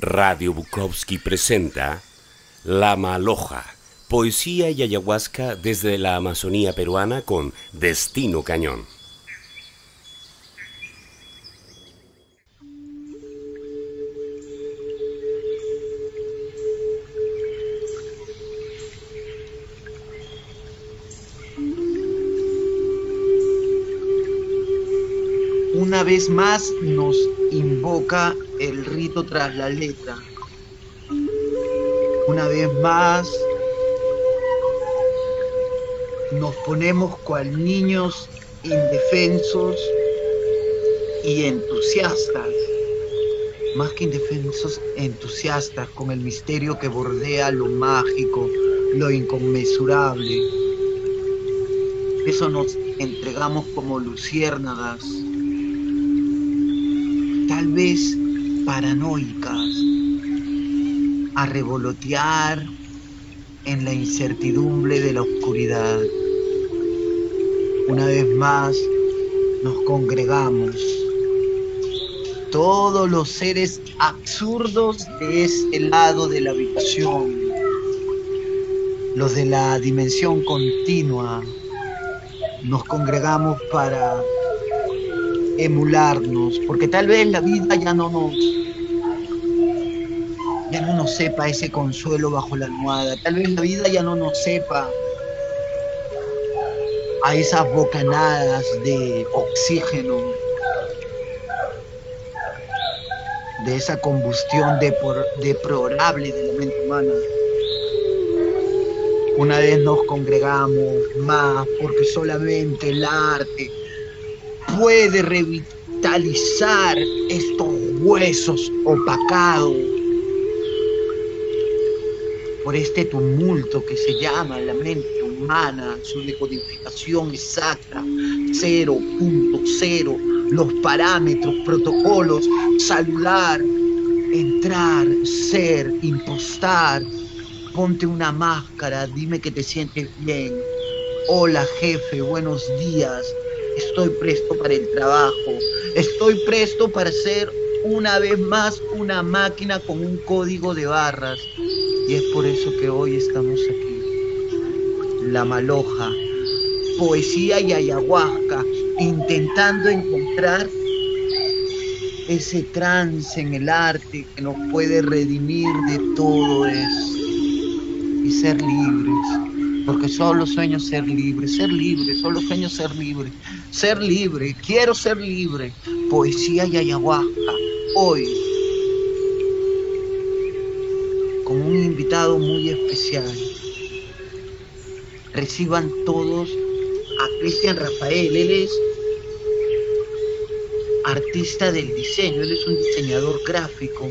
Radio Bukowski presenta La Maloja, poesía y ayahuasca desde la Amazonía peruana con Destino Cañón. Una vez más nos invoca el rito tras la letra. Una vez más nos ponemos cual niños indefensos y entusiastas, más que indefensos, entusiastas con el misterio que bordea lo mágico, lo inconmensurable. Eso nos entregamos como luciérnagas tal vez paranoicas, a revolotear en la incertidumbre de la oscuridad. Una vez más nos congregamos, todos los seres absurdos de este lado de la habitación, los de la dimensión continua, nos congregamos para emularnos, porque tal vez la vida ya no nos sepa ese consuelo bajo la almohada, tal vez la vida ya no nos sepa a esas bocanadas de oxígeno, de esa combustión deplorable de la mente humana. Una vez nos congregamos más porque solamente el arte puede revitalizar estos huesos opacados por este tumulto que se llama la mente humana, su decodificación exacta, 0.0, los parámetros, protocolos, saludar, entrar, ser, impostar, ponte una máscara, dime que te sientes bien. Hola jefe, buenos días, Estoy presto para el trabajo. Estoy presto para ser una vez más una máquina con un código de barras. Y es por eso que hoy estamos aquí. La maloja, poesía y ayahuasca, intentando encontrar ese trance en el arte que nos puede redimir de todo eso y ser libres porque solo sueño ser libre, ser libre, solo sueño ser libre, ser libre, quiero ser libre. Poesía y ayahuasca, hoy, un invitado muy especial. Reciban todos a Cristian Rafael, él es artista del diseño, él es un diseñador gráfico.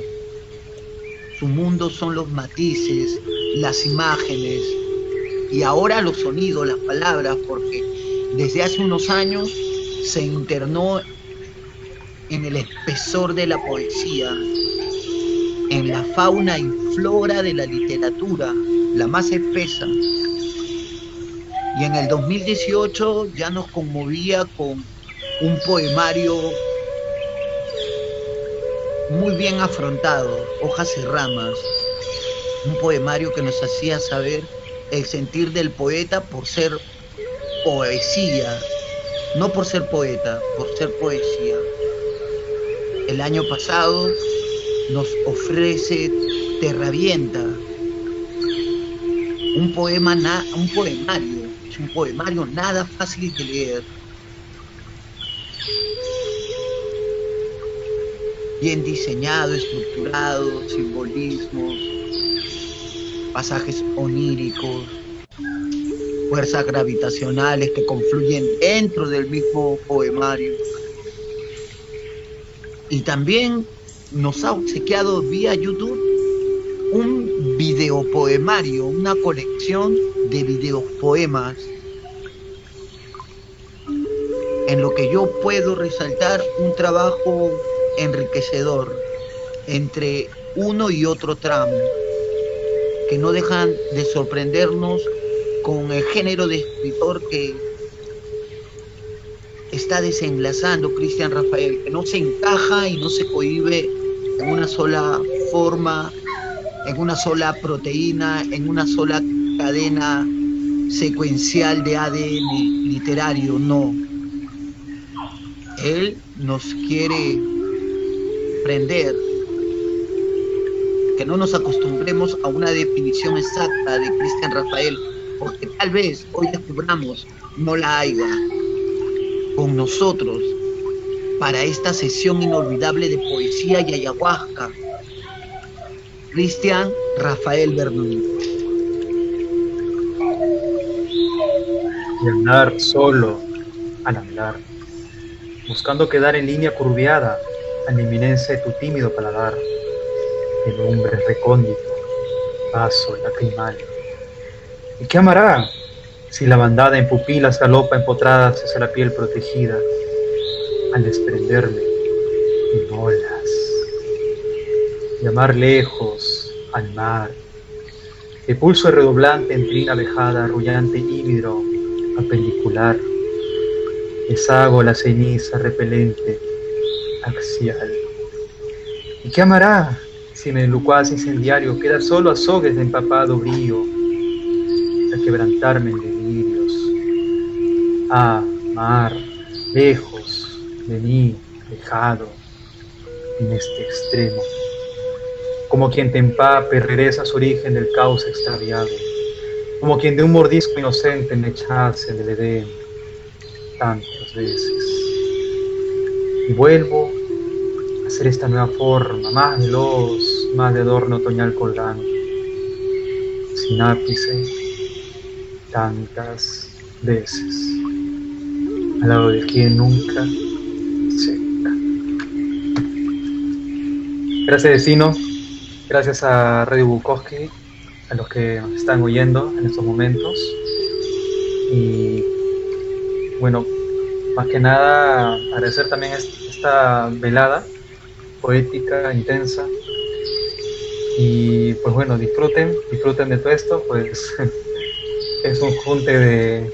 Su mundo son los matices, las imágenes, y ahora los sonidos, las palabras, porque desde hace unos años se internó en el espesor de la poesía, en la fauna y flora de la literatura, la más espesa. Y en el 2018 ya nos conmovía con un poemario muy bien afrontado, hojas y ramas, un poemario que nos hacía saber el sentir del poeta por ser poesía, no por ser poeta, por ser poesía. El año pasado nos ofrece Terravienta, un poema, un poemario, es un poemario nada fácil de leer. Bien diseñado, estructurado, simbolismos, pasajes oníricos, fuerzas gravitacionales que confluyen dentro del mismo poemario. Y también nos ha obsequiado vía YouTube un videopoemario, una colección de videopoemas en lo que yo puedo resaltar un trabajo enriquecedor entre uno y otro tramo que no dejan de sorprendernos con el género de escritor que está desenlazando Cristian Rafael, que no se encaja y no se cohibe en una sola forma, en una sola proteína, en una sola cadena secuencial de ADN literario, no. Él nos quiere aprender que no nos acostumbremos a una definición exacta de Cristian Rafael, porque tal vez hoy descubramos no la haya con nosotros para esta sesión inolvidable de poesía y ayahuasca. Cristian Rafael Bernoulli. Y andar solo al andar, buscando quedar en línea curviada a la inminencia de tu tímido paladar, el hombre recóndito, paso lacrimal. ¿Y qué amará si la bandada en pupilas galopa empotradas hacia la piel protegida? al desprenderme en olas, llamar lejos al mar, el pulso redoblante en trina vejada, arrullante híbrido, apendicular, deshago la ceniza repelente, axial. ¿Y qué amará si el lucuaz incendiario queda solo azogues de empapado brío, a quebrantarme en delirios? Ah, mar, lejos, de mí, dejado en este extremo, como quien te empape regresa su origen del caos extraviado, como quien de un mordisco inocente me echase del Edén tantas veces. Y vuelvo a hacer esta nueva forma, más veloz, más de adorno otoñal colgante, sin ápice, tantas veces, al lado de quien nunca Gracias, vecino. Gracias a Radio Bukowski, a los que nos están oyendo en estos momentos. Y bueno, más que nada agradecer también esta velada poética, intensa. Y pues bueno, disfruten, disfruten de todo esto, pues es un junte de,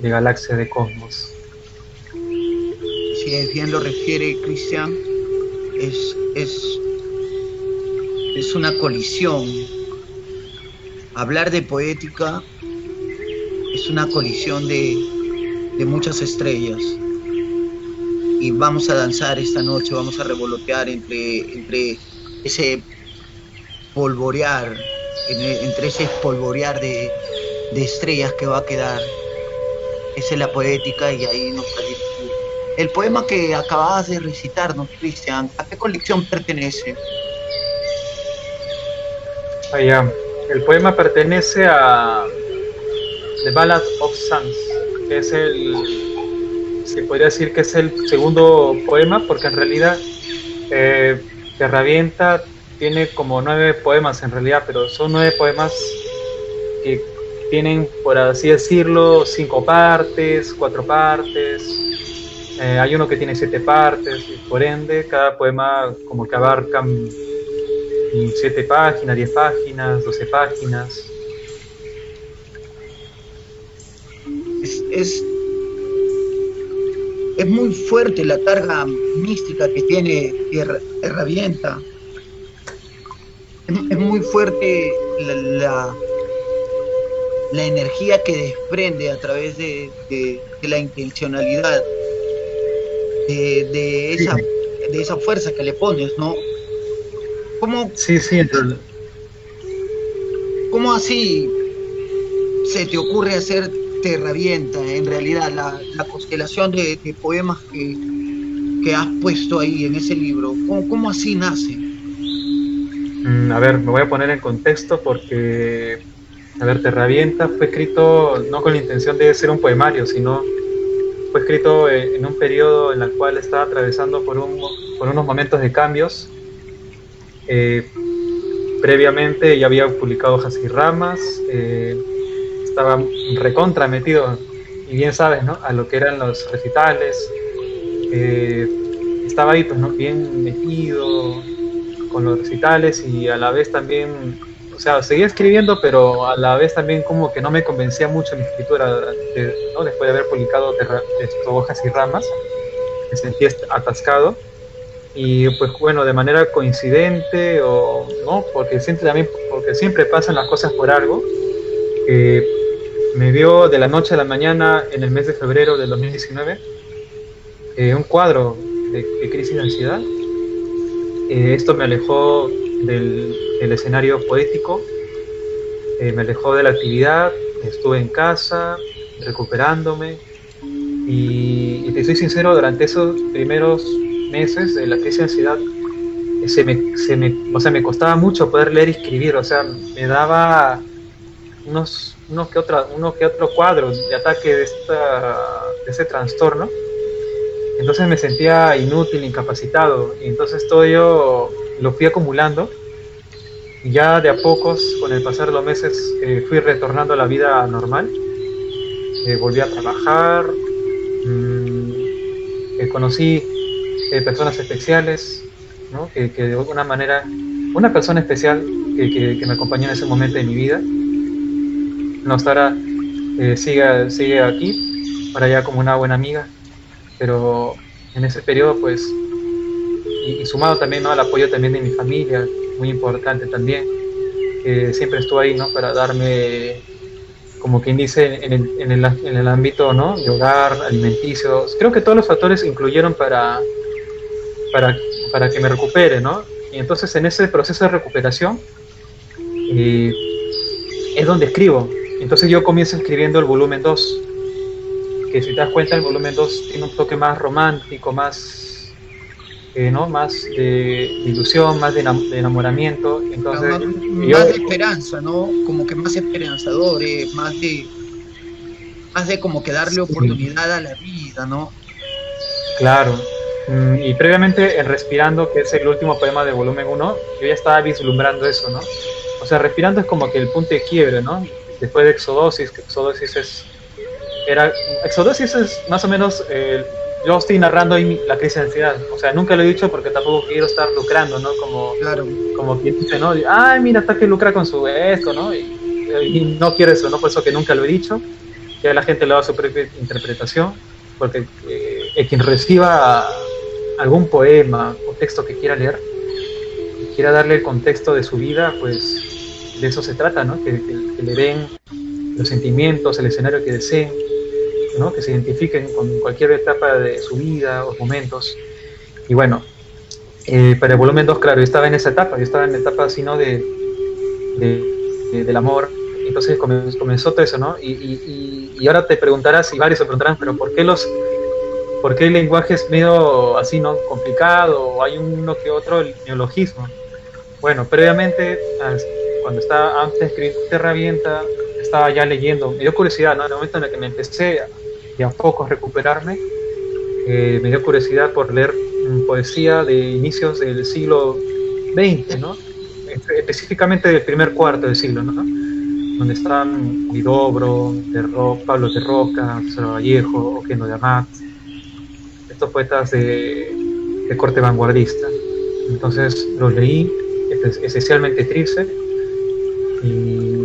de galaxias de cosmos. Si bien lo refiere Cristian, es, es es una colisión. Hablar de poética es una colisión de, muchas estrellas. Y vamos a danzar esta noche, vamos a revolotear entre, entre ese polvorear, entre ese polvorear de, estrellas que va a quedar. Esa es la poética y ahí nos El poema que acababas de recitarnos, Cristian, ¿a qué colección pertenece? El poema pertenece a The Ballad of Suns, que es el, se podría decir que es el segundo poema, porque en realidad eh, Terravienta tiene como nueve poemas en realidad, pero son nueve poemas que tienen, por así decirlo, cinco partes, cuatro partes. Eh, hay uno que tiene siete partes, y por ende, cada poema como que abarca 7 páginas, 10 páginas, 12 páginas. Es, es, muy fuerte la carga mística que tiene Herramienta. Es, es, muy fuerte la, la, energía que desprende a través de, la intencionalidad, de, de, esa, de esa fuerza que le pones, ¿no? ¿Cómo, sí, sí, ¿Cómo así se te ocurre hacer Terravienta, en realidad, la, constelación de, poemas que, que, has puesto ahí en ese libro? ¿Cómo, cómo así nace? Mm, a ver, me voy a poner en contexto porque, a ver, Terravienta fue escrito no con la intención de ser un poemario, sino fue escrito en un periodo en el cual estaba atravesando por, un, por unos momentos de cambios eh, previamente ya había publicado Hojas y Ramas, eh, estaba recontra metido, y bien sabes, ¿no? A lo que eran los recitales. Eh, estaba ahí, pues, ¿no? Bien metido con los recitales y a la vez también, o sea, seguía escribiendo, pero a la vez también como que no me convencía mucho mi escritura, ¿no? Después de haber publicado Hojas y Ramas, me sentía atascado y pues bueno, de manera coincidente o no, porque siempre también, porque siempre pasan las cosas por algo, eh, me vio de la noche a la mañana en el mes de febrero del 2019 eh, un cuadro de, crisis de ansiedad. Eh, esto me alejó del, escenario poético, me alejó de la actividad, estuve en casa recuperándome y, y te soy sincero, durante esos primeros meses de la crisis de ansiedad, se me, se me, o sea, me costaba mucho poder leer y escribir, o sea, me daba unos, unos que otra, uno que otro cuadro de ataque de, esta, de ese trastorno. Entonces me sentía inútil, incapacitado, y entonces todo yo lo fui acumulando. Y ya de a pocos, con el pasar de los meses, eh, fui retornando a la vida normal. Eh, volví a trabajar, mmm, conocí eh, personas especiales, ¿no? que, de alguna manera, una persona especial que, que, me acompañó en ese momento de mi vida, no estará, eh, sigue, sigue aquí, para allá como una buena amiga, pero en ese periodo, pues, y, sumado también ¿no? al apoyo también de mi familia, muy importante también, que siempre estuvo ahí, ¿no? Para darme como quien dice, en el, en el, en el ámbito ¿no? de hogar, alimenticios. Creo que todos los factores incluyeron para, para, para que me recupere, ¿no? Y entonces en ese proceso de recuperación eh, es donde escribo. Entonces yo comienzo escribiendo el volumen 2, que si te das cuenta el volumen 2 tiene un toque más romántico, más, eh, ¿no? más de, ilusión, más de, enamoramiento. Entonces, más, de esperanza, ¿no? Como que más esperanzador, eh, más de más de como que darle oportunidad a la vida, ¿no? Claro, y previamente en Respirando, que es el último poema de volumen 1, yo ya estaba vislumbrando eso, ¿no? O sea, Respirando es como que el punto de quiebre, ¿no? Después de Exodosis, que Exodosis es... Era, Exodosis es más o menos... Eh, yo estoy narrando ahí la crisis de ansiedad. O sea, nunca lo he dicho porque tampoco quiero estar lucrando, ¿no? Como, claro. como quien dice, ¿no? Ay, mira, está que lucra con su esto, ¿no? Y, no quiero eso, ¿no? Por eso que nunca lo he dicho. Que la gente le da su propia interpretación. Porque eh, quien reciba algún poema o texto que quiera leer, que quiera darle el contexto de su vida, pues de eso se trata, ¿no? Que, le den los sentimientos, el escenario que deseen, ¿no? Que se identifiquen con cualquier etapa de su vida o momentos. Y bueno, eh, para el volumen 2, claro, yo estaba en esa etapa, yo estaba en la etapa así, ¿no? De, del amor. Entonces comenzó, todo eso, ¿no? Y, y, y, ahora te preguntarás, y varios se preguntarán, pero ¿por qué los porque el lenguaje es medio así, ¿no? Complicado, hay uno que otro neologismo. Bueno, previamente, cuando estaba antes de escribir Terravienta, estaba ya leyendo, me dio curiosidad, ¿no? En el momento en el que me empecé a, a poco a recuperarme, eh, me dio curiosidad por leer poesía de inicios del siglo XX, ¿no? Específicamente del primer cuarto del siglo, ¿no? Donde están Vidobro, de Pablo de Roca, Vallejo, Oquendo de Amat, estos poetas de, corte vanguardista. Entonces los leí, esencialmente Trilce, y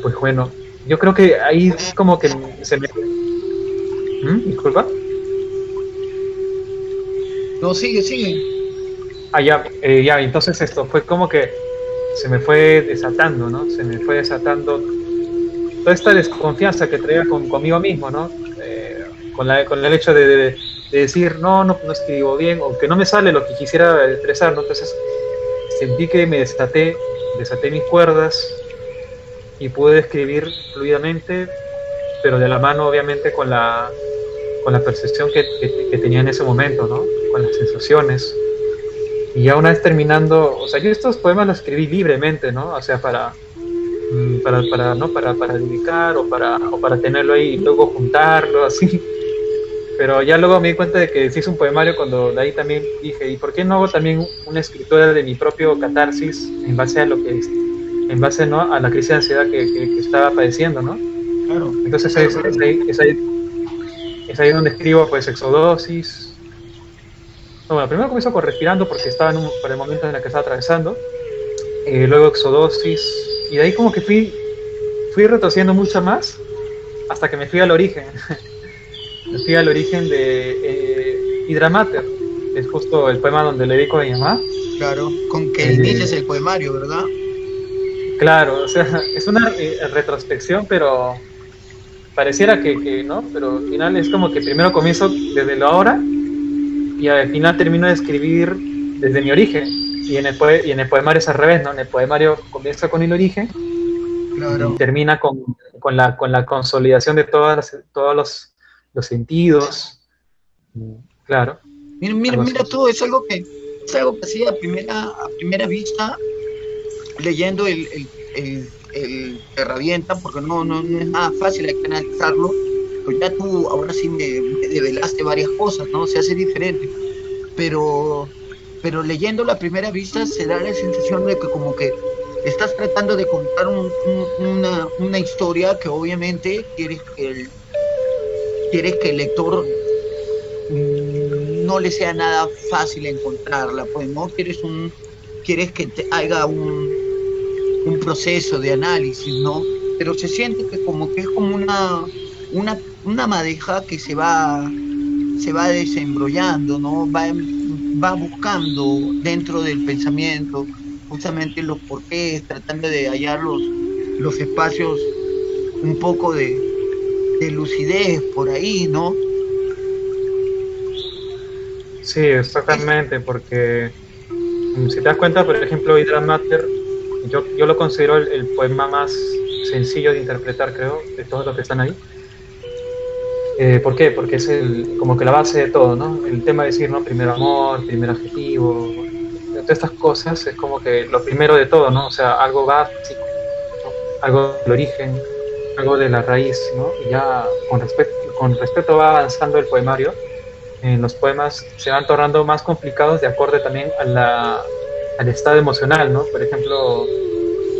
pues bueno, yo creo que ahí como que se me... ¿Mm? Disculpa. No, sigue, sigue. Ah, ya, eh, ya, entonces esto fue como que se me fue desatando, ¿no? Se me fue desatando toda esta desconfianza que traía con, conmigo mismo, ¿no? Eh, con, la, con el hecho de, de decir, no, no, no escribo bien, o que no me sale lo que quisiera expresar, ¿no? Entonces sentí que me desaté, desaté mis cuerdas y pude escribir fluidamente, pero de la mano obviamente con la, con la percepción que, que, tenía en ese momento, ¿no? Con las sensaciones. Y ya una vez terminando, o sea, yo estos poemas los escribí libremente, ¿no? O sea, para, mm, para, para, ¿no? para, para dedicar o para, o para tenerlo ahí y luego juntarlo, así pero ya luego me di cuenta de que sí es un poemario cuando de ahí también dije, ¿y por qué no hago también una escritura de mi propio catarsis en base a lo que en base ¿no? a la crisis de ansiedad que, que, estaba padeciendo, ¿no? Claro. Entonces Es, ahí, es, ahí, es, ahí, donde escribo pues exodosis. bueno, primero comienzo con respirando porque estaba en un, por el momento en el que estaba atravesando. Eh, luego exodosis. Y de ahí como que fui, fui retrocediendo mucho más hasta que me fui al origen. fui al origen de eh, es justo el poema donde le dedico a mi mamá. Claro, con que inicias el poemario, ¿verdad? Claro, o sea, es una eh, retrospección, pero pareciera que, no, pero al final es como que primero comienzo desde lo ahora y al final termino de escribir desde mi origen. Y en el, y en el poemario es al revés, ¿no? En el poemario comienza con el origen y termina con, con, la, con la consolidación de todas todos los, los, sentidos. Claro. Mira, mira, mira todo, es algo que es algo que hacía a primera, a primera vista leyendo el, el, el, herramienta, porque no, no, no, es nada fácil hay que analizarlo, pues ya tú ahora sí me, develaste varias cosas, ¿no? Se hace diferente, pero, pero leyendo la primera vista se da la sensación de que como que estás tratando de contar una, una, historia que obviamente quieres que el, quieres que el lector mm, no le sea nada fácil encontrarla, pues no quieres un quieres que te haga un, un proceso de análisis, ¿no? Pero se siente que como que es como una, una, una madeja que se va, se va desembrollando, ¿no? Va, va buscando dentro del pensamiento justamente los porqués, tratando de hallar los, los espacios un poco de, de lucidez por ahí, ¿no? Sí, exactamente, porque si te das cuenta, por ejemplo, Hydra Matter yo, yo lo considero el, poema más sencillo de interpretar, creo, de todos los que están ahí. Eh, ¿Por qué? Porque es el, como que la base de todo, ¿no? El tema de decir, ¿no? Primer amor, primer adjetivo, todas estas cosas es como que lo primero de todo, ¿no? O sea, algo básico, algo del origen, algo de la raíz, ¿no? Y ya con respecto, con respecto va avanzando el poemario, en los poemas se van tornando más complicados de acorde también a la, al estado emocional, ¿no? Por ejemplo,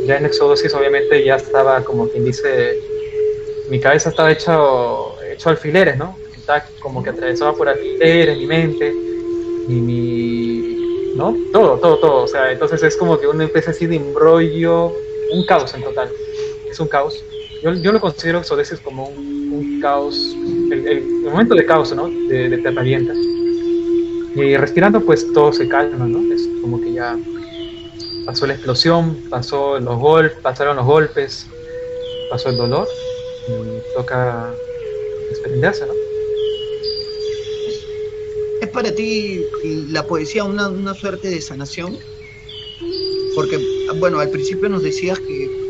ya en Exodosis obviamente ya estaba como quien dice, mi cabeza estaba hecho, hecho alfileres, ¿no? Como que atravesaba por alfileres mi mente y mi... ¿no? Todo, todo, todo. O sea, entonces es como que una especie así de embrollo, un caos en total. Es un caos. Yo, yo lo considero Exodosis como un, caos, el, momento de caos, ¿no? De, de te Y respirando, pues todo se calma, ¿no? Es como que ya pasó la explosión, pasó los golpes, pasaron los golpes, pasó el dolor y toca desprenderse, ¿no? ¿Es para ti la poesía una, una suerte de sanación? Porque, bueno, al principio nos decías que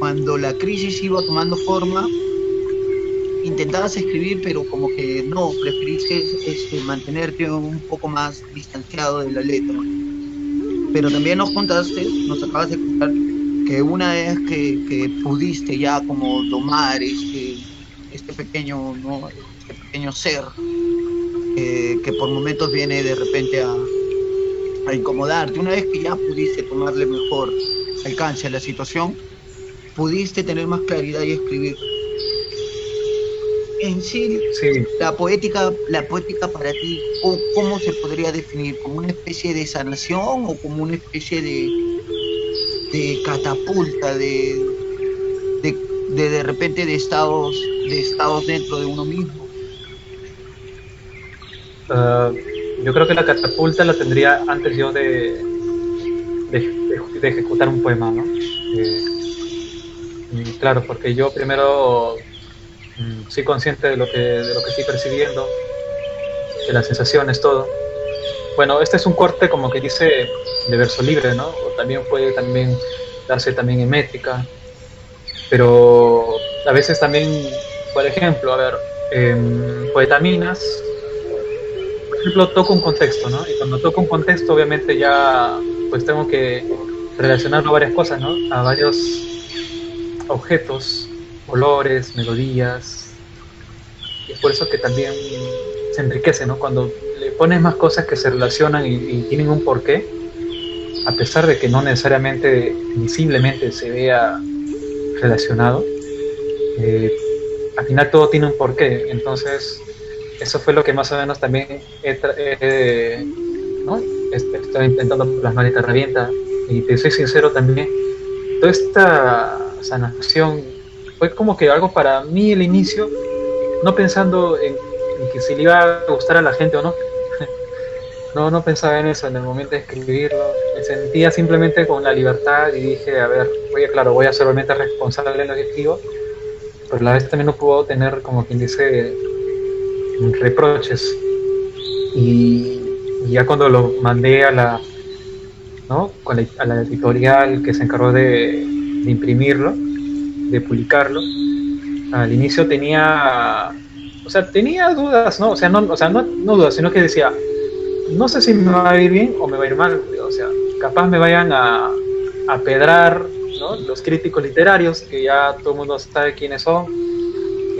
cuando la crisis iba tomando forma, intentabas escribir, pero como que no, preferiste este, mantenerte un poco más distanciado de la letra pero también nos contaste, nos acabas de contar que una vez que, pudiste ya como tomar este, este pequeño, ¿no? este pequeño ser que por momentos viene de repente a, a incomodarte, una vez que ya pudiste tomarle mejor alcance a la situación, pudiste tener más claridad y escribir en sí, la poética, la poética para ti, ¿cómo, se podría definir? ¿Como una especie de sanación o como una especie de, de catapulta, de, de, de, repente de estados, de estados dentro de uno mismo? Ah, yo creo que la catapulta la tendría antes yo de, de, ejecutar un poema, ¿no? Eh, claro, porque yo primero Mm, soy consciente de lo que, de lo que estoy percibiendo, de las sensaciones, todo. Bueno, este es un corte como que dice de verso libre, ¿no? O también puede también darse también en métrica, pero a veces también, por ejemplo, a ver, eh, poetaminas, por ejemplo, toco un contexto, ¿no? Y cuando toco un contexto, obviamente ya pues tengo que relacionarlo a varias cosas, ¿no? A varios objetos olores, melodías. Y es por eso que también se enriquece, ¿no? Cuando le pones más cosas que se relacionan y, tienen un porqué, a pesar de que no necesariamente visiblemente se vea relacionado, eh, al final todo tiene un porqué. Entonces, eso fue lo que más o menos también he, ¿no? estoy intentando plasmar esta herramienta. Y te soy sincero también, toda esta sanación fue como que algo para mí el inicio, no pensando en, que si le iba a gustar a la gente o no, no, no pensaba en eso en el momento de escribirlo. Me sentía simplemente con la libertad y dije, a ver, oye, claro, voy a ser realmente responsable en lo que escribo, pero a la vez también no puedo tener, como quien dice, reproches. Y, ya cuando lo mandé a la, ¿no? a la editorial que se encargó de, de imprimirlo, de publicarlo, al inicio tenía, o sea, tenía dudas, ¿no? O sea, no, o sea, no, dudas, sino que decía, no sé si me va a ir bien o me va a ir mal, o sea, capaz me vayan a, a pedrar ¿no? los críticos literarios, que ya todo el mundo sabe quiénes son,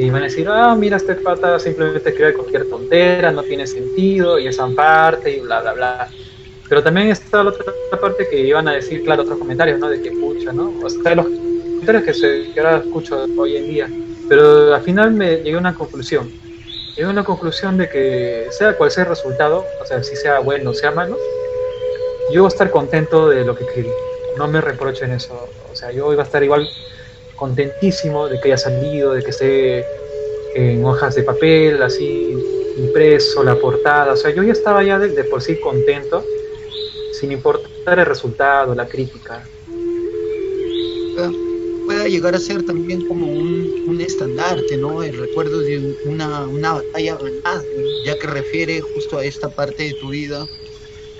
y van a decir, ah, mira, este pata simplemente escribe cualquier tontera, no tiene sentido, y esa parte, y bla, bla, bla. Pero también está la otra parte que iban a decir, claro, otros comentarios, ¿no? De que pucha, ¿no? O sea, los comentarios que, se, que ahora escucho hoy en día. Pero al final me llegué a una conclusión llegué a una conclusión de que sea cual sea el resultado, o sea, si sea bueno o sea malo, yo voy a estar contento de lo que escribí. No me reprochen eso. O sea, yo voy a estar igual contentísimo de que haya salido, de que esté en hojas de papel, así impreso, la portada. O sea, yo ya estaba ya de por sí contento, sin importar el resultado, la crítica pueda llegar a ser también como un, un estandarte, ¿no? El recuerdo de una, una batalla ganada, ya que refiere justo a esta parte de tu vida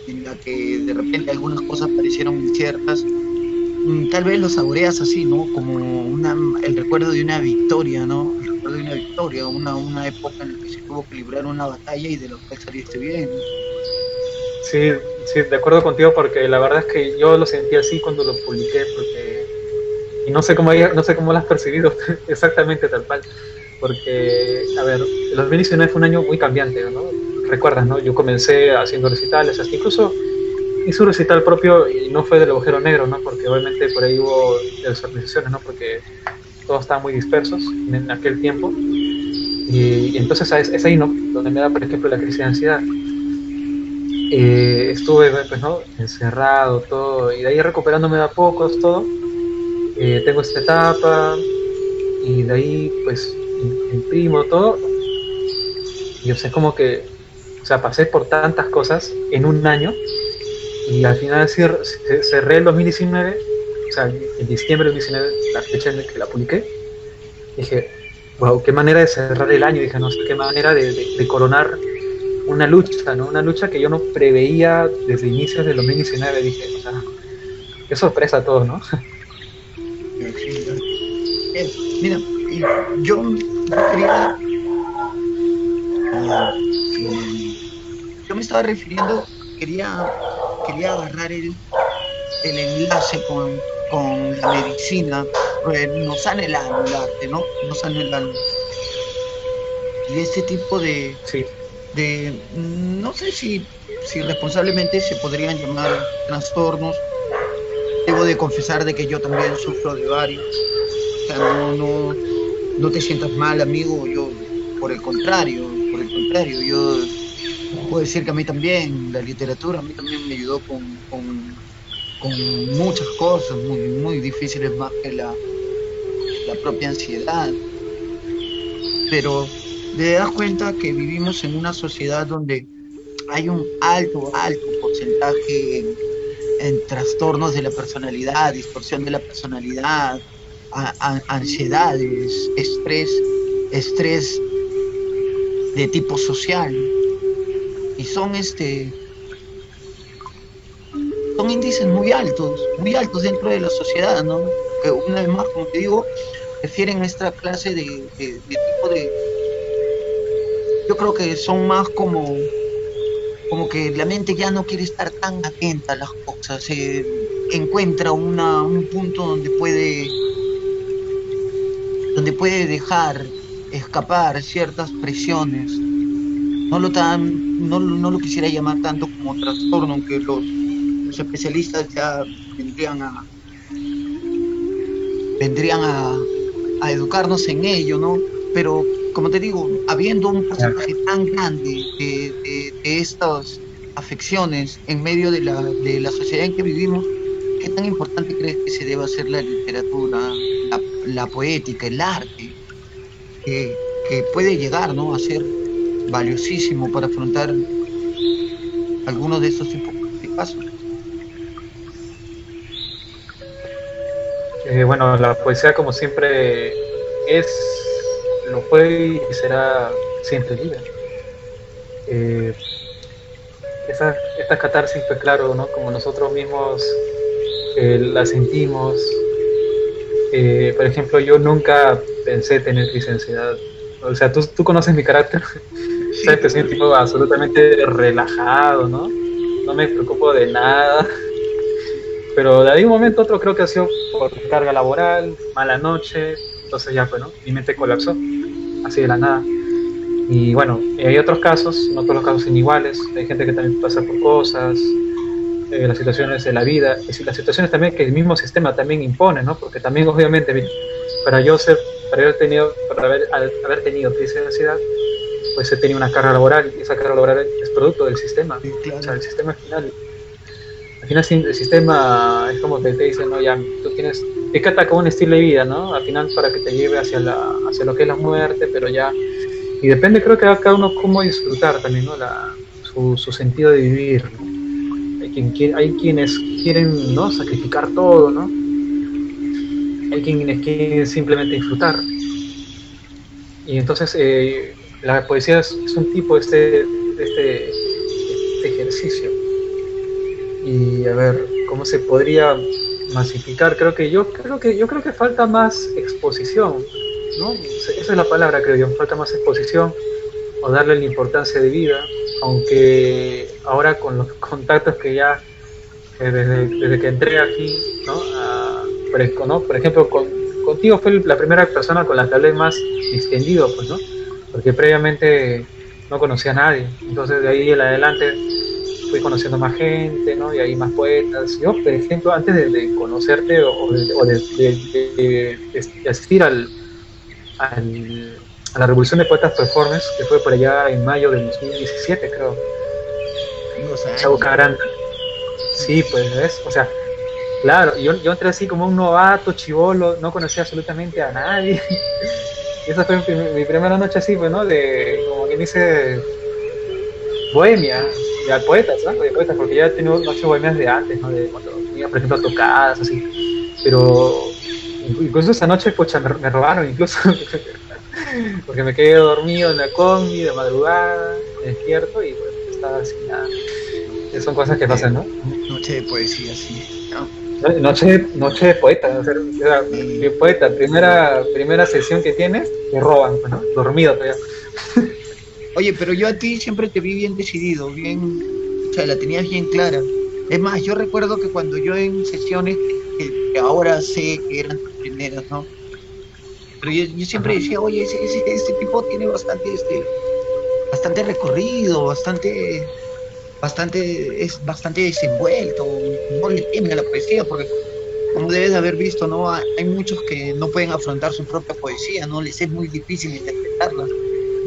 en la que de repente algunas cosas parecieron inciertas. Mm, tal vez lo saboreas así, ¿no? Como una, el recuerdo de una victoria, ¿no? El recuerdo de una victoria, una, una época en la que se tuvo que librar una batalla y de lo que saliste bien. Sí, sí, de acuerdo contigo porque la verdad es que yo lo sentí así cuando lo publiqué porque y no sé cómo, no sé cómo lo has percibido exactamente tal cual, porque, a ver, el 2019 fue un año muy cambiante, ¿no? Recuerdas, ¿no? Yo comencé haciendo recitales, hasta incluso hice un recital propio y no fue del agujero negro, ¿no? Porque obviamente por ahí hubo desorganizaciones, ¿no? Porque todos estaban muy dispersos en aquel tiempo. Y, entonces es, ahí, ¿no? Donde me da, por ejemplo, la crisis de ansiedad. Eh, estuve, pues, ¿no? Encerrado, todo, y de ahí recuperándome de a pocos, todo. Eh, tengo esta etapa y de ahí pues imprimo todo. Y o sea, que, o sea, pasé por tantas cosas en un año y al final cerré el 2019, o sea, en diciembre del 2019, la fecha en que la publiqué, dije, wow, qué manera de cerrar el año, dije, no sé, qué manera de, coronar una lucha, ¿no? Una lucha que yo no preveía desde inicios del 2019, dije, o sea, qué sorpresa a todos, ¿no? Mira, yo quería. Yo me estaba refiriendo, quería, quería agarrar el, el enlace con, con la medicina. Pues, nos sale el arte, ¿no? Nos sale el alma. Y este tipo de. De no sé si, si responsablemente se podrían llamar trastornos. Debo de confesar de que yo también sufro de varios no, no, no te sientas mal, amigo. Yo, por el contrario, por el contrario, yo puedo decir que a mí también, la literatura a mí también me ayudó con, con, muchas cosas muy, muy difíciles más que la, la propia ansiedad. Pero te das cuenta que vivimos en una sociedad donde hay un alto, alto porcentaje en, trastornos de la personalidad, distorsión de la personalidad, ansiedades, estrés, estrés de tipo social. Y son este son índices muy altos, muy altos dentro de la sociedad, ¿no? Que una vez más, como te digo, refieren a esta clase de, tipo de. Yo creo que son más como como que la mente ya no quiere estar tan atenta a las cosas, se encuentra un punto donde puede donde puede dejar escapar ciertas presiones. No lo, tan, no, lo quisiera llamar tanto como trastorno, aunque los, especialistas ya vendrían a vendrían a, educarnos en ello, ¿no? Pero como te digo, habiendo un porcentaje tan grande de, estas afecciones en medio de la, de la sociedad en que vivimos, ¿qué tan importante crees que se debe hacer la literatura, la poética, el arte, que, puede llegar ¿no? a ser valiosísimo para afrontar algunos de esos tipos de casos. Eh, bueno, la poesía como siempre es, lo fue y será siempre libre. Eh, esa, esta catarsis, pues claro, ¿no? como nosotros mismos eh, la sentimos. por ejemplo, yo nunca pensé tener licenciada. O sea, tú, tú conoces mi carácter. Sabes que soy un tipo absolutamente relajado, ¿no? No me preocupo de nada. Pero de ahí un momento a otro creo que ha sido por carga laboral, mala noche, entonces ya, pues, ¿no? Mi mente colapsó, así de la nada. Y bueno, hay otros casos, no todos los casos son iguales, hay gente que también pasa por cosas, eh, las situaciones de la vida, y las situaciones también que el mismo sistema también impone, ¿no? Porque también, obviamente, para yo ser, para haber tenido, para haber, haber tenido privacidad, pues he tenido una carga laboral, y esa carga laboral es producto del sistema, o sea, el sistema final al final el sistema es como te dicen, no, ya, tú tienes, es que ataca un estilo de vida, ¿no? Al final para que te lleve hacia, la, hacia lo que es la muerte, pero ya, y depende creo que cada uno cómo disfrutar también, ¿no? La, su, su sentido de vivir, Hay, quien, hay quienes quieren, ¿no? Sacrificar todo, ¿no? Hay quienes quieren simplemente disfrutar. Y entonces eh, la poesía es, un tipo de este, este, este ejercicio y a ver cómo se podría masificar creo que yo creo que yo creo que falta más exposición no esa es la palabra creo yo. Falta más exposición o darle la importancia de vida aunque ahora con los contactos que ya eh, desde, que entré aquí no, ¿no? por ejemplo contigo fue la primera persona con la que hablé más extendido pues no porque previamente no conocía a nadie. Entonces de ahí en adelante fui conociendo más gente, ¿no? Y ahí más poetas. Yo, por ejemplo, antes de, conocerte o, de, asistir al, a la Revolución de Poetas Performance, que fue por allá en mayo del 2017, creo. Chavo Caranda. Sí, pues, ¿ves? O sea, claro, yo, yo entré así como un novato, chivolo, no conocía absolutamente a nadie. y esa fue mi, primera noche así, pues, ¿no? De, como quien dice, bohemia, de poetas, ¿no? De poetas, porque ya he tenido noches bohemias de antes, ¿no? De cuando tenía, por ejemplo, tocadas, así. Pero incluso esa noche, pocha, me, robaron incluso. porque me quedé dormido en la combi de madrugada, despierto y pues estaba así nada. Son cosas que pasan, ¿no? Noche de poesía, sí. Noche, noche de poeta, o sea, poeta, primera, primera sesión que tienes, te roban, pues, ¿no? Dormido todavía. Oye, pero yo a ti siempre te vi bien decidido, bien, o sea, la tenías bien clara. Es más, yo recuerdo que cuando yo en sesiones, que, ahora sé que eran tus primeras, ¿no? Pero yo, siempre decía, oye, ese, ese, tipo tiene bastante, este, bastante recorrido, bastante, bastante, es bastante desenvuelto, no le teme a la poesía, porque como debes haber visto, ¿no? Hay muchos que no pueden afrontar su propia poesía, ¿no? Les es muy difícil interpretarla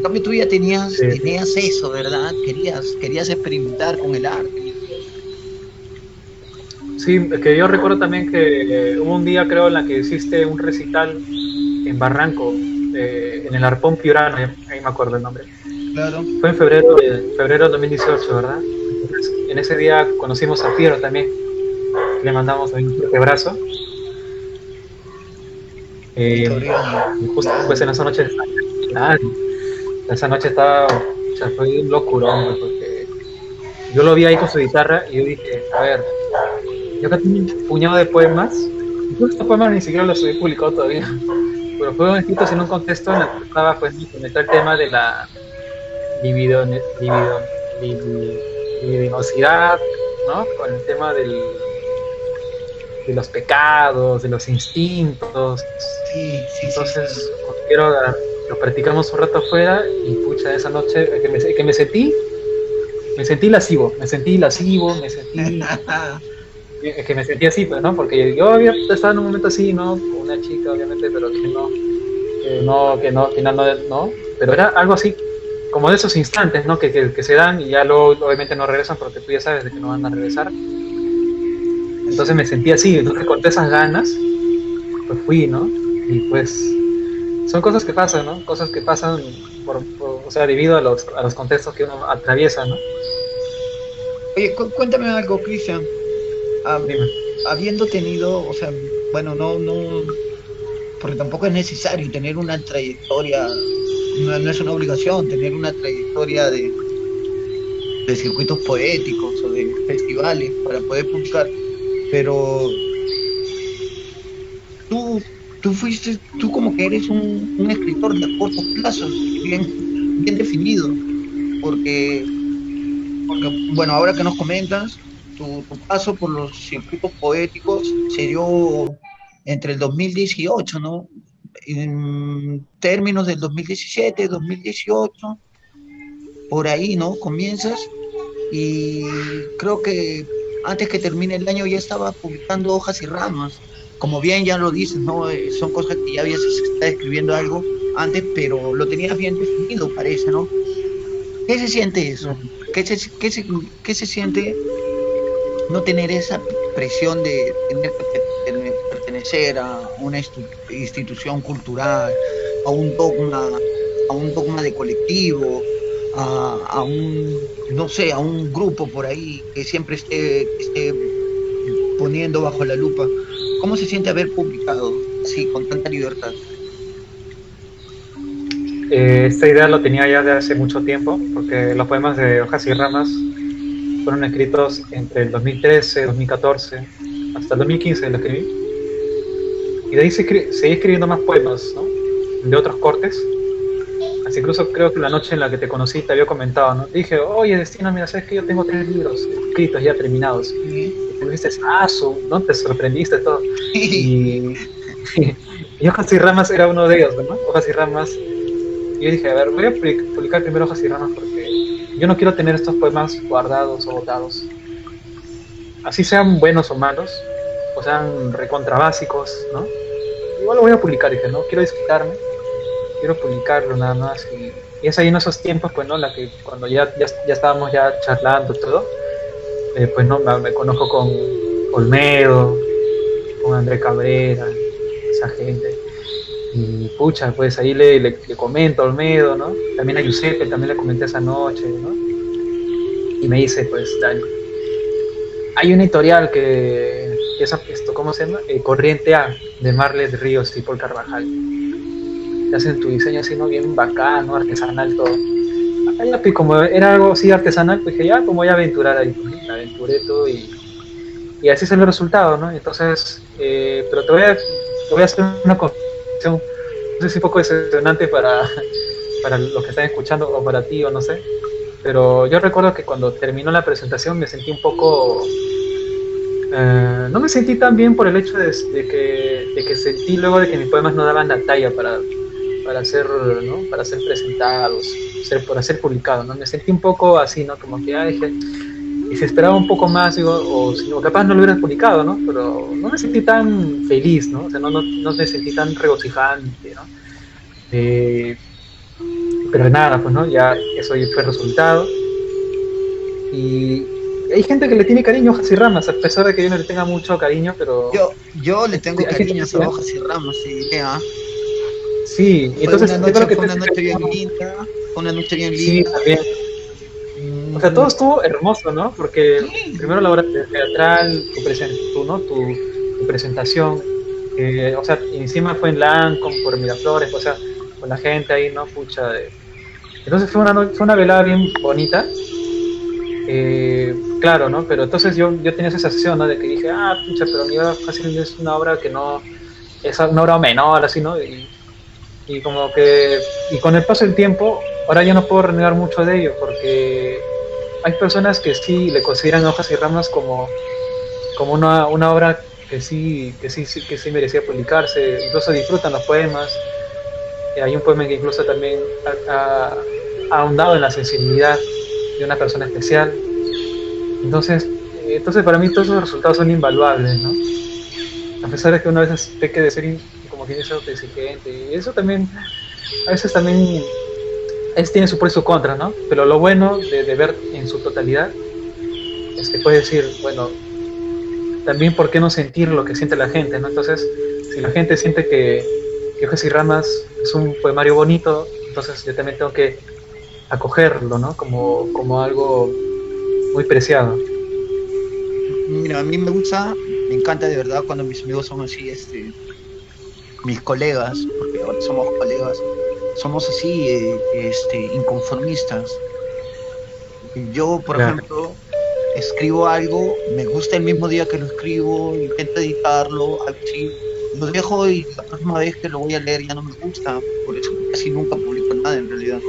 cambio tú ya tenías, tenías eso, ¿verdad? Querías, querías experimentar con el arte. Sí, que yo recuerdo también que hubo un día, creo, en la que hiciste un recital en Barranco, eh, en el Arpón Piurano, ahí me acuerdo el nombre. Claro. Fue en febrero, de, febrero de 2018, ¿verdad? en ese día conocimos a Piero también. Le mandamos un fuerte abrazo. Eh, justo pues en esa noche esa noche estaba, o sea, fue un locurón, porque yo lo vi ahí con su guitarra y yo dije, a ver, yo acá tengo un puñado de poemas, incluso estos poemas ni siquiera los he publicado todavía, pero fueron escritos en un contexto en el que estaba, pues, el tema de la libidinosidad, ¿no? Con el tema del, de los pecados, de los instintos. Sí, sí, Entonces, quiero dar lo practicamos un rato afuera y pucha, esa noche que me, que me sentí, me sentí lascivo, me sentí lascivo, me sentí... que me sentí así, pues, ¿no? Porque yo había estado en un momento así, ¿no? Una chica, obviamente, pero que no, que no, que no, que no, no, pero era algo así, como de esos instantes, ¿no? Que, que, se dan y ya luego, obviamente, no regresan porque tú ya sabes de que no van a regresar. Entonces me sentí así, entonces con esas ganas, pues fui, ¿no? Y pues son cosas que pasan, ¿no? Cosas que pasan, por, o sea, debido a los, a los contextos que uno atraviesa, ¿no? Oye, cuéntame algo, Cristian. habiendo tenido, o sea, bueno, no, no, porque tampoco es necesario tener una trayectoria, no, es una obligación tener una trayectoria de, de circuitos poéticos o de festivales para poder publicar, pero tú, tú fuiste, tú como que eres un, un escritor de cortos plazos, bien, bien definido, porque, porque, bueno, ahora que nos comentas, tu, paso por los circuitos poéticos se dio entre el 2018, ¿no? En términos del 2017, 2018, por ahí, ¿no? Comienzas y creo que antes que termine el año ya estaba publicando hojas y ramas. Como bien ya lo dices, ¿no? Eh, son cosas que ya habías estado escribiendo algo antes, pero lo tenías bien definido, parece, ¿no? ¿Qué se siente eso? ¿Qué se, qué se, qué se siente no tener esa presión de tener que pertenecer a una institución cultural, a un dogma, a un dogma de colectivo, a, un, no sé, a un grupo por ahí que siempre esté, esté poniendo bajo la lupa. ¿Cómo se siente haber publicado así, con tanta libertad? Eh, esta idea lo tenía ya de hace mucho tiempo, porque los poemas de Hojas y Ramas fueron escritos entre el 2013, 2014, hasta el 2015 lo escribí. Y de ahí seguí escribiendo más poemas, ¿no? De otros cortes. Así incluso creo que la noche en la que te conocí te había comentado, ¿no? Te dije, oye, Destino, mira, sabes que yo tengo tres libros escritos ya terminados. Y te dijiste, ah, ¿no? Te sorprendiste todo. Y, y, Hojas y Ramas era uno de ellos, ¿no? Hojas y Ramas. Y yo dije, a ver, voy a publicar primero Hojas y Ramas porque yo no quiero tener estos poemas guardados o botados. Así sean buenos o malos, o sean recontra básicos, ¿no? Igual lo voy a publicar, dije, ¿no? Quiero disfrutarme, quiero publicarlo nada más. Y, es ahí en esos tiempos, pues, ¿no? La que cuando ya, ya, estábamos ya charlando todo, eh, pues, ¿no? Me, conozco con Olmedo, con André Cabrera, esa gente. Y pucha, pues ahí le, le, comento a Olmedo, ¿no? También a Giuseppe, también le comenté esa noche, ¿no? Y me dice, pues, Dani, hay un editorial que, que es esto, ¿cómo se llama? Eh, Corriente A, de Marlet Ríos y Paul Carvajal. Te hacen tu diseño así, ¿no? Bien bacano, artesanal, todo. Pues, como era algo así artesanal, pues dije, ya, como voy a aventurar ahí, me aventuré todo y, y así es el resultado, ¿no? Entonces, eh, pero te voy a, te voy a hacer una cosa no sé si un poco decepcionante para, para los que están escuchando o para ti o no sé, pero yo recuerdo que cuando terminó la presentación me sentí un poco... Eh, no me sentí tan bien por el hecho de, que, de, que, sentí luego de que mis poemas no daban la talla para, para, ser, ¿no? para ser presentados, ser, para ser publicados. ¿no? Me sentí un poco así, ¿no? como que ya dije, y si esperaba un poco más, digo, o, capaz no lo hubieran publicado, ¿no? Pero no me sentí tan feliz, ¿no? O sea, no, no, no me sentí tan regocijante, ¿no? Eh, pero nada, pues, ¿no? Ya eso fue el resultado. Y hay gente que le tiene cariño a hojas y ramas, a pesar de que yo no le tenga mucho cariño, pero... Yo, yo le tengo cariño a hojas y ramas, sí, ¿eh? Sí, entonces... Una noche, que fue una noche bien linda, una noche bien linda. Sí, también o sea, todo estuvo hermoso, ¿no? Porque primero la obra teatral, tu, ¿no? tu, presentación, eh, o sea, encima fue en Lancome, por Miraflores, o sea, con la gente ahí, ¿no? Pucha. De... Entonces fue una, fue una velada bien bonita. Eh, claro, ¿no? Pero entonces yo, yo tenía esa sensación, ¿no? De que dije, ah, pucha, pero mi obra fácil es una obra que no, es una obra menor, así, ¿no? Y, y como que, y con el paso del tiempo, ahora yo no puedo renegar mucho de ello, porque hay personas que sí le consideran hojas y ramas como, como una, una obra que sí, que sí, que sí merecía publicarse, incluso disfrutan los poemas. Hay un poema que incluso también ha, ahondado en la sensibilidad de una persona especial. Entonces, entonces para mí todos esos resultados son invaluables, ¿no? A pesar de que una vez peque de ser como que dice exigente, y eso también, a veces también es, tiene su pro y su contra, ¿no? Pero lo bueno de, ver en su totalidad es que puede decir, bueno, también por qué no sentir lo que siente la gente, ¿no? Entonces, si la gente siente que, que Hojas y Ramas es un poemario bonito, entonces yo también tengo que acogerlo, ¿no? Como, como algo muy preciado. Mira, a mí me gusta, me encanta de verdad cuando mis amigos son así, este, mis colegas, porque ahora somos colegas, somos así, eh, este, inconformistas. Yo, por ejemplo, escribo algo, me gusta el mismo día que lo escribo, intento editarlo, así, lo dejo y la próxima vez que lo voy a leer ya no me gusta, por eso casi nunca publico nada en realidad.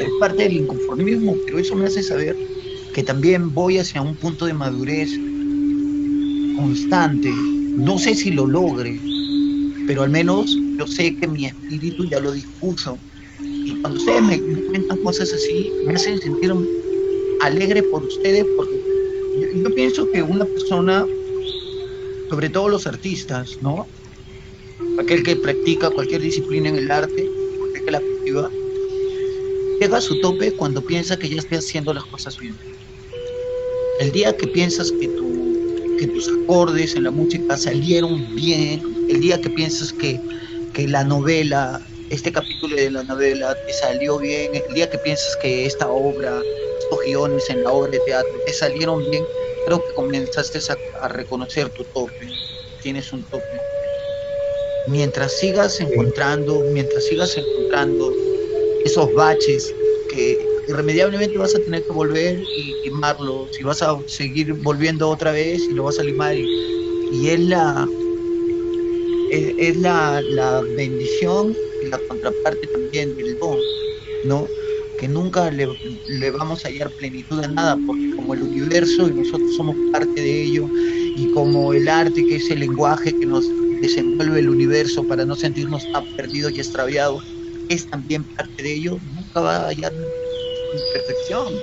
Es parte del inconformismo, pero eso me hace saber que también voy hacia un punto de madurez constante. No sé si lo logre, pero al menos yo sé que mi espíritu ya lo dispuso. Y cuando ustedes me, cuentan cosas así, me hacen sentir alegre por ustedes, porque yo, pienso que una persona, sobre todo los artistas, ¿no? Aquel que practica cualquier disciplina en el arte, aquel que la cultiva, llega a su tope cuando piensa que ya está haciendo las cosas bien. El día que piensas que, tu, que tus acordes en la música salieron bien, el día que piensas que, que la novela, este capítulo de la novela te salió bien, el día que piensas que esta obra guiones en la obra de teatro te salieron bien, creo que comenzaste a, reconocer tu tope, tienes un tope. Mientras sigas encontrando, mientras sigas encontrando esos baches que irremediablemente vas a tener que volver y limarlos, y vas a seguir volviendo otra vez y lo vas a limar y, y es la es, la, la bendición y la contraparte también del don, ¿no? que nunca le, vamos a hallar plenitud a nada, porque como el universo y nosotros somos parte de ello, y como el arte que es el lenguaje que nos desenvuelve el universo para no sentirnos perdidos y extraviados, es también parte de ello, nunca va a hallar perfección.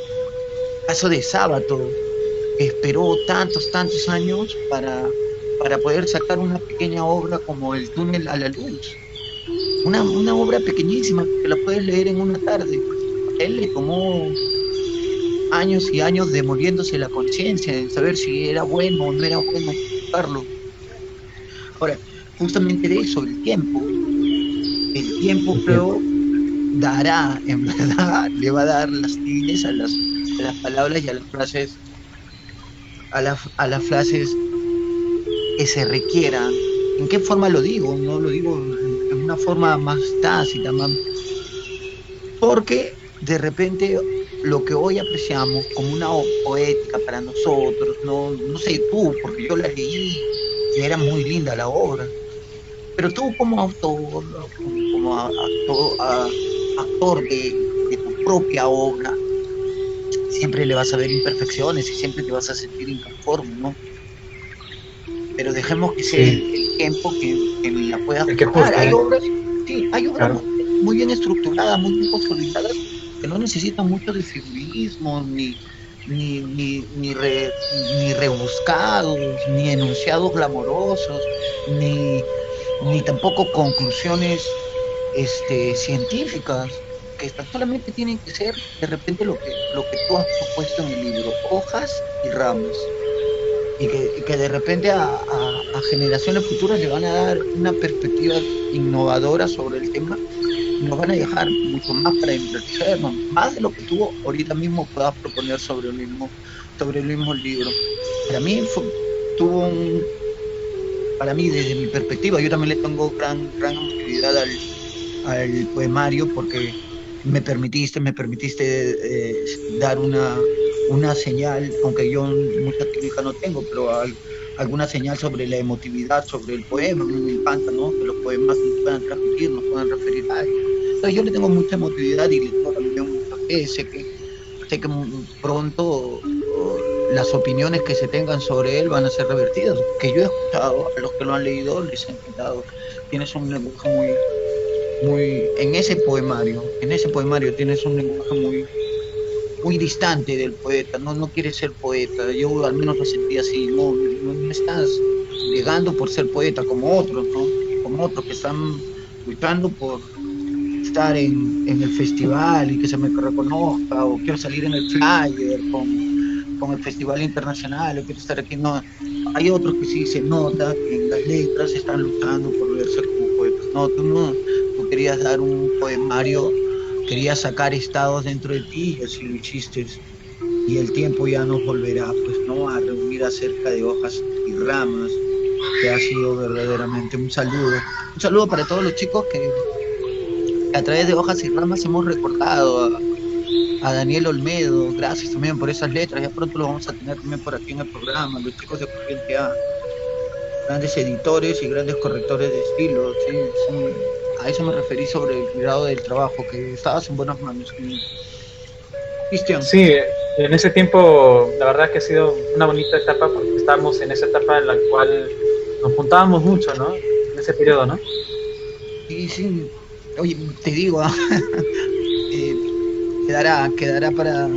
Caso de Sábato, esperó tantos, tantos años para, para poder sacar una pequeña obra como El túnel a la luz. Una, una obra pequeñísima que la puedes leer en una tarde él le tomó años y años demoliéndose la conciencia de saber si era bueno o no era bueno buscarlo. Ahora, justamente de eso, el tiempo, el tiempo creo dará, en verdad, le va a dar las tibias a las, las palabras y a las frases, a, a las frases que se requieran. ¿En qué forma lo digo? No lo digo en una forma más tácita, más... porque de repente lo que hoy apreciamos como una poética para nosotros, no, no sé tú, porque yo la leí y era muy linda la obra, pero tú como autor, como actor, de, tu propia obra, siempre le vas a ver imperfecciones y siempre te vas a sentir inconforme, ¿no? Pero dejemos que sea el, tiempo que, la pueda hay ¿eh? obras, sí, hay obras muy bien estructuradas, muy bien consolidadas, que no necesitan mucho de figurismo, ni, ni, ni, ni, rebuscados, ni enunciados glamorosos, ni, ni tampoco conclusiones este, científicas, que solamente tienen que ser de repente lo que, lo que tú has propuesto en el libro, hojas y ramas. Y que, de repente a, generaciones futuras le van a dar una perspectiva innovadora sobre el tema nos van a dejar mucho más para enriquecernos, más de lo que tú ahorita mismo puedas proponer sobre el mismo, sobre el mismo libro. Para mí tuvo un, para mí desde mi perspectiva, yo también le tengo gran, gran utilidad al, al poemario porque me permitiste, me permitiste eh, dar una, una señal, aunque yo mucha técnica no tengo, pero alguna señal sobre la emotividad, sobre el poema, me encanta, ¿no? Que los poemas nos puedan transmitir, nos puedan referir a algo yo le tengo mucha emotividad y le tengo también mucha fe. Sé que, sé que pronto las opiniones que se tengan sobre él van a ser revertidas. Que yo he escuchado, a los que lo han leído les ha encantado. Tienes un lenguaje muy, muy, en ese poemario, en ese poemario tienes un lenguaje muy, muy distante del poeta. No, no quieres ser poeta. Yo al menos lo sentí así. No, no, estás llegando por ser poeta como otros, ¿no? Como otros que están luchando por estar en, en, el festival y que se me reconozca, o quiero salir en el flyer con, con, el festival internacional, o quiero estar aquí. No, hay otros que sí se nota que en las letras están luchando por verse como poetas. No, tú no, tú querías dar un poemario, querías sacar estados dentro de ti y así lo hiciste. y el tiempo ya nos volverá, pues, ¿no? A reunir acerca de hojas y ramas, que ha sido verdaderamente un saludo. Un saludo para todos los chicos que a través de hojas y ramas hemos recordado a, a Daniel Olmedo, gracias también por esas letras, ya pronto lo vamos a tener también por aquí en el programa, los chicos de Corriente A, grandes editores y grandes correctores de estilo, ¿sí? A eso me referí sobre el cuidado del trabajo, que estabas en buenas manos. Cristian. Sí, en ese tiempo la verdad que ha sido una bonita etapa porque estábamos en esa etapa en la cual nos juntábamos mucho, ¿no? En ese periodo, ¿no? Sí, sí. Oye, te digo, eh, quedará, quedará para,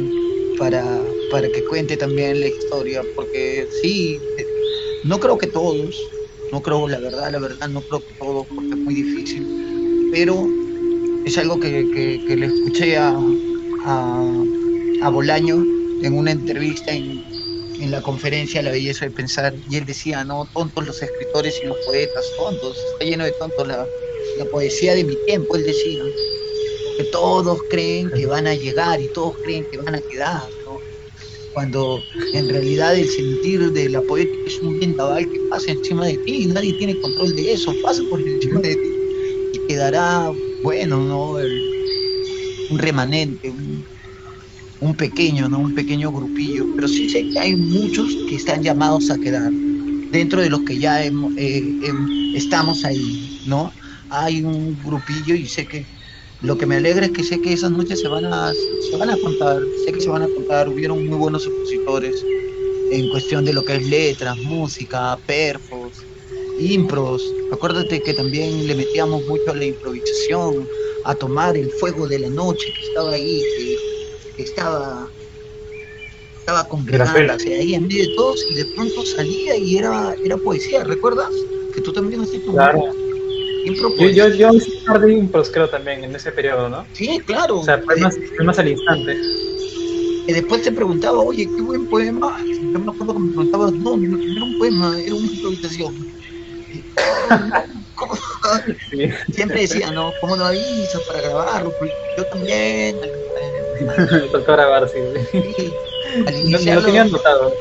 para, para que cuente también la historia, porque sí, no creo que todos, no creo, la verdad, la verdad, no creo que todos, porque es muy difícil, pero es algo que, que, le escuché a, a, Bolaño en una entrevista en, en la conferencia La belleza de pensar, y él decía, no, tontos los escritores y los poetas, tontos, está lleno de tontos la, la poesía de mi tiempo, él decía que todos creen que van a llegar y todos creen que van a quedar. Cuando en realidad el sentir de la poética es un vendaval que pasa encima de ti y nadie tiene control de eso, pasa por encima de ti quedará, bueno, ¿no? un remanente, un, pequeño, ¿no? Un pequeño grupillo, pero sí sé que hay muchos que están llamados a quedar dentro de los que ya eh, estamos ahí, ¿no? Hay un grupillo y sé que lo que me alegra es que sé que esas noches se van a, se van a contar, sé que se van a contar, hubieron muy buenos expositores en cuestión de lo que es letras, música, perfos, impros. Acuérdate que también le metíamos mucho a la improvisación, a tomar el fuego de la noche que estaba ahí, que, estaba estaba congregándose ahí en medio de todos y de pronto salía y era, era poesía, ¿recuerdas? Que tú también has hecho claro. Yo, yo, yo hice un par de impros, creo, también, en ese periodo, ¿no? Sí, claro. O sea, fue más, fue más al instante. Y después te preguntaba, oye, qué buen poema. Yo me acuerdo que me preguntabas, no, no era un poema, era una improvisación. Sí. Siempre decía, no, ¿cómo no avisas para grabarlo? Yo también. Tocó grabar, sí. sí. Al iniciar, no, lo tenían notado.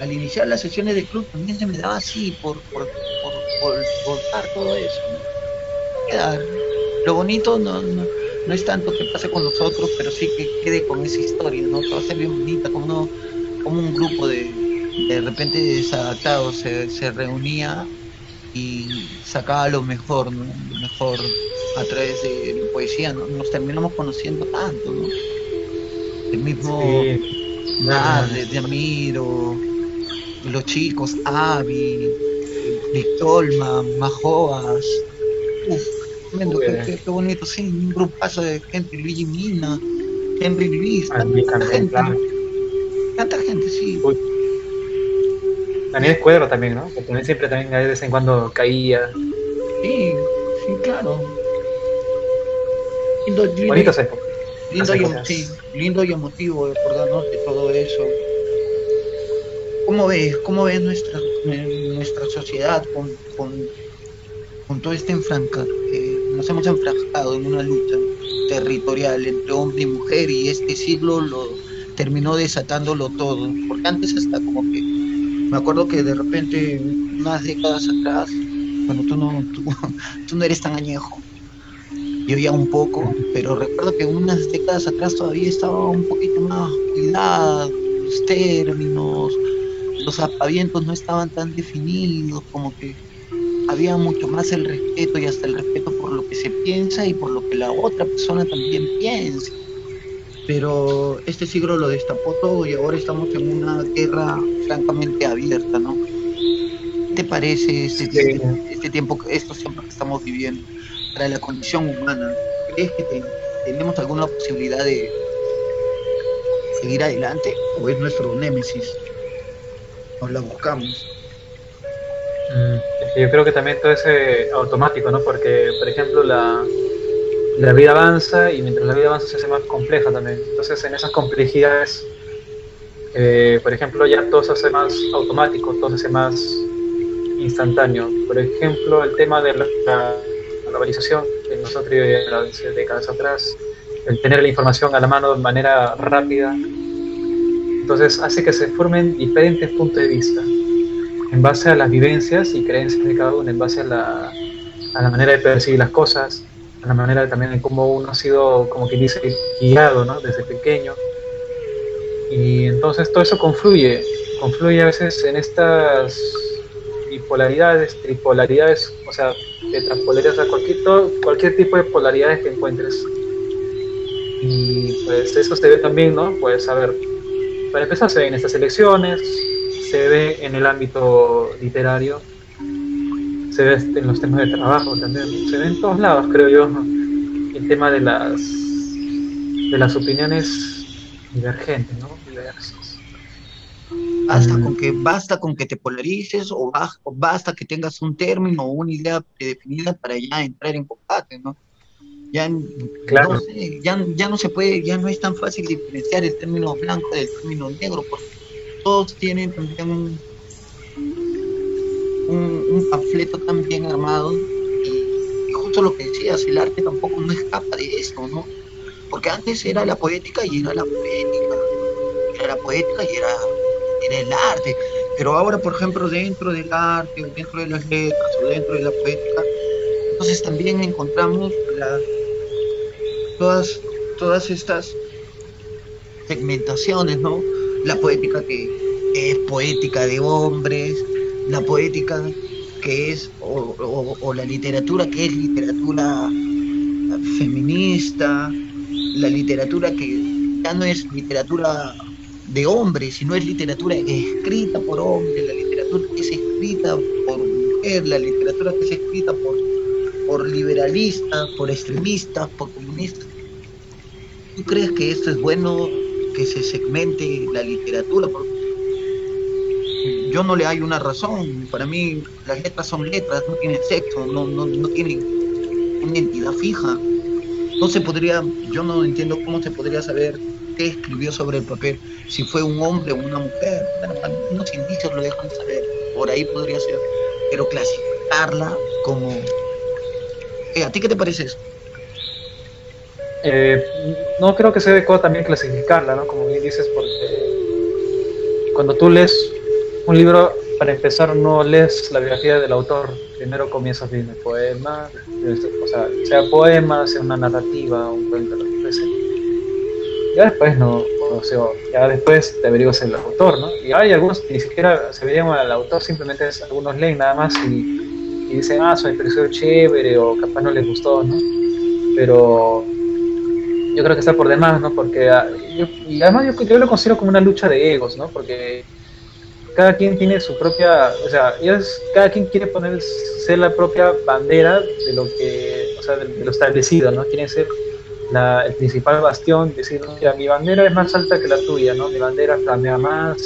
Al iniciar las sesiones de club también se me daba así, por, por voltar todo eso. Quedar. Lo bonito no, no, no, es tanto que pase con nosotros, pero sí que quede con esa historia, ¿no? Que va a ser bien bonita, como, como un grupo de, de repente desadaptados se, se reunía y sacaba lo mejor, ¿no? Lo mejor a través de la poesía, ¿no? Nos terminamos conociendo tanto, ¿no? El mismo sí. de, Amiro, los chicos, Avi, Victolma, Majoas. Uf, tremendo, qué, qué, bonito, sí, un grupazo de gente, Luigi Mina, Henry Luis, tanta gente. Tanta gente, sí. Daniel Escuadro también, ¿no? Porque también siempre también de vez en cuando caía. Sí, sí, claro. Lindo, lindo, Bonitas épocas. Lindo y, sí, lindo y emotivo acordarnos de todo eso. ¿Cómo ves, cómo ves nuestra, nuestra sociedad con, con, con todo este enfranca? nos hemos enfrascado en una lucha territorial entre hombre y mujer y este siglo lo terminó desatándolo todo. Porque antes hasta como que, me acuerdo que de repente, unas décadas atrás, bueno, tú no, tú, no eres tan añejo, yo ya un poco, pero recuerdo que unas décadas atrás todavía estaba un poquito más cuidado, los términos, los apavientos no estaban tan definidos, como que había mucho más el respeto y hasta el respeto por lo que se piensa y por lo que la otra persona también piensa. Pero este siglo lo destapó todo y ahora estamos en una guerra francamente abierta, ¿no? ¿Qué te parece este, este, tiempo, estos tiempos que estamos viviendo para la condición humana? ¿Crees que tenemos alguna posibilidad de seguir adelante o es nuestro némesis? nos la buscamos. Mm, yo creo que también todo es automático, ¿no? Porque, por ejemplo, la, la vida avanza y mientras la vida avanza se hace más compleja también. Entonces, en esas complejidades, eh, por ejemplo, ya todo se hace más automático, todo se hace más instantáneo. Por ejemplo, el tema de la, globalización, que nosotros de décadas atrás, el tener la información a la mano de manera rápida, entonces hace que se formen diferentes puntos de vista en base a las vivencias y creencias de cada uno, en base a la, a la manera de percibir las cosas, la manera también de cómo uno ha sido, como quien dice, guiado ¿no? desde pequeño. Y entonces todo eso confluye, confluye a veces en estas bipolaridades, tripolaridades, o sea, tetrapolaridades, o sea, cualquier, cualquier tipo de polaridades que encuentres. Y pues eso se ve también, ¿no? Pues a ver, para empezar se ve en estas elecciones, se ve en el ámbito literario, se ve en los temas de trabajo también, se ve en todos lados, creo yo, el tema de las de las opiniones divergentes, ¿no? Diversas. Basta con que basta con que te polarices o, basta que tengas un término o una idea predefinida para ya entrar en combate, ¿no? Ya, claro. no ya, ya no se puede, ya no es tan fácil diferenciar el término blanco del término negro, porque todos tienen también un, un, panfleto tan bien armado y, justo lo que decías, el arte tampoco no escapa de esto, ¿no? Porque antes era la poética y era la poética, era la poética y era, el arte, pero ahora, por ejemplo, dentro del arte, dentro de las letras, o dentro de la poética, entonces también encontramos todas, todas estas segmentaciones, ¿no? La poética que es poética de hombres, la poética que es, o, la literatura que es literatura feminista, la literatura que ya no es literatura de hombres, sino es literatura escrita por hombres, la literatura que es escrita por mujer, la literatura que es escrita por, por liberalistas, por extremistas, por comunistas. ¿Tú crees que esto es bueno que se segmente la literatura? Yo no le hay una razón. Para mí las letras son letras, no tienen sexo, no, no, no tienen una entidad fija. No se podría, yo no entiendo cómo se podría saber qué escribió sobre el papel, si fue un hombre o una mujer. unos indicios lo dejan saber, por ahí podría ser. Pero clasificarla como... Eh, ¿A ti qué te parece eso? Eh, no creo que sea adecuado también clasificarla, ¿no? Como bien dices, porque cuando tú lees un libro, para empezar, no lees la biografía del autor. Primero comienzas leyendo el poema, o sea, sea poema, sea una narrativa, un cuento, lo que sea. Ya después no, o sea, ya después te averiguas el autor, ¿no? Y hay algunos que ni siquiera se verían al autor, simplemente algunos leen nada más y, dicen, ah, soy pareció chévere o capaz no les gustó, ¿no? Pero yo creo que está por demás, ¿no? Porque, ah, y además yo, yo lo considero como una lucha de egos, ¿no? Porque cada quien tiene su propia, o sea, ellos, cada quien quiere poner, ser la propia bandera de lo que, o sea, de, lo establecido, ¿no? Quieren ser la, el principal bastión, decir, mira, mi bandera es más alta que la tuya, ¿no? Mi bandera flamea más,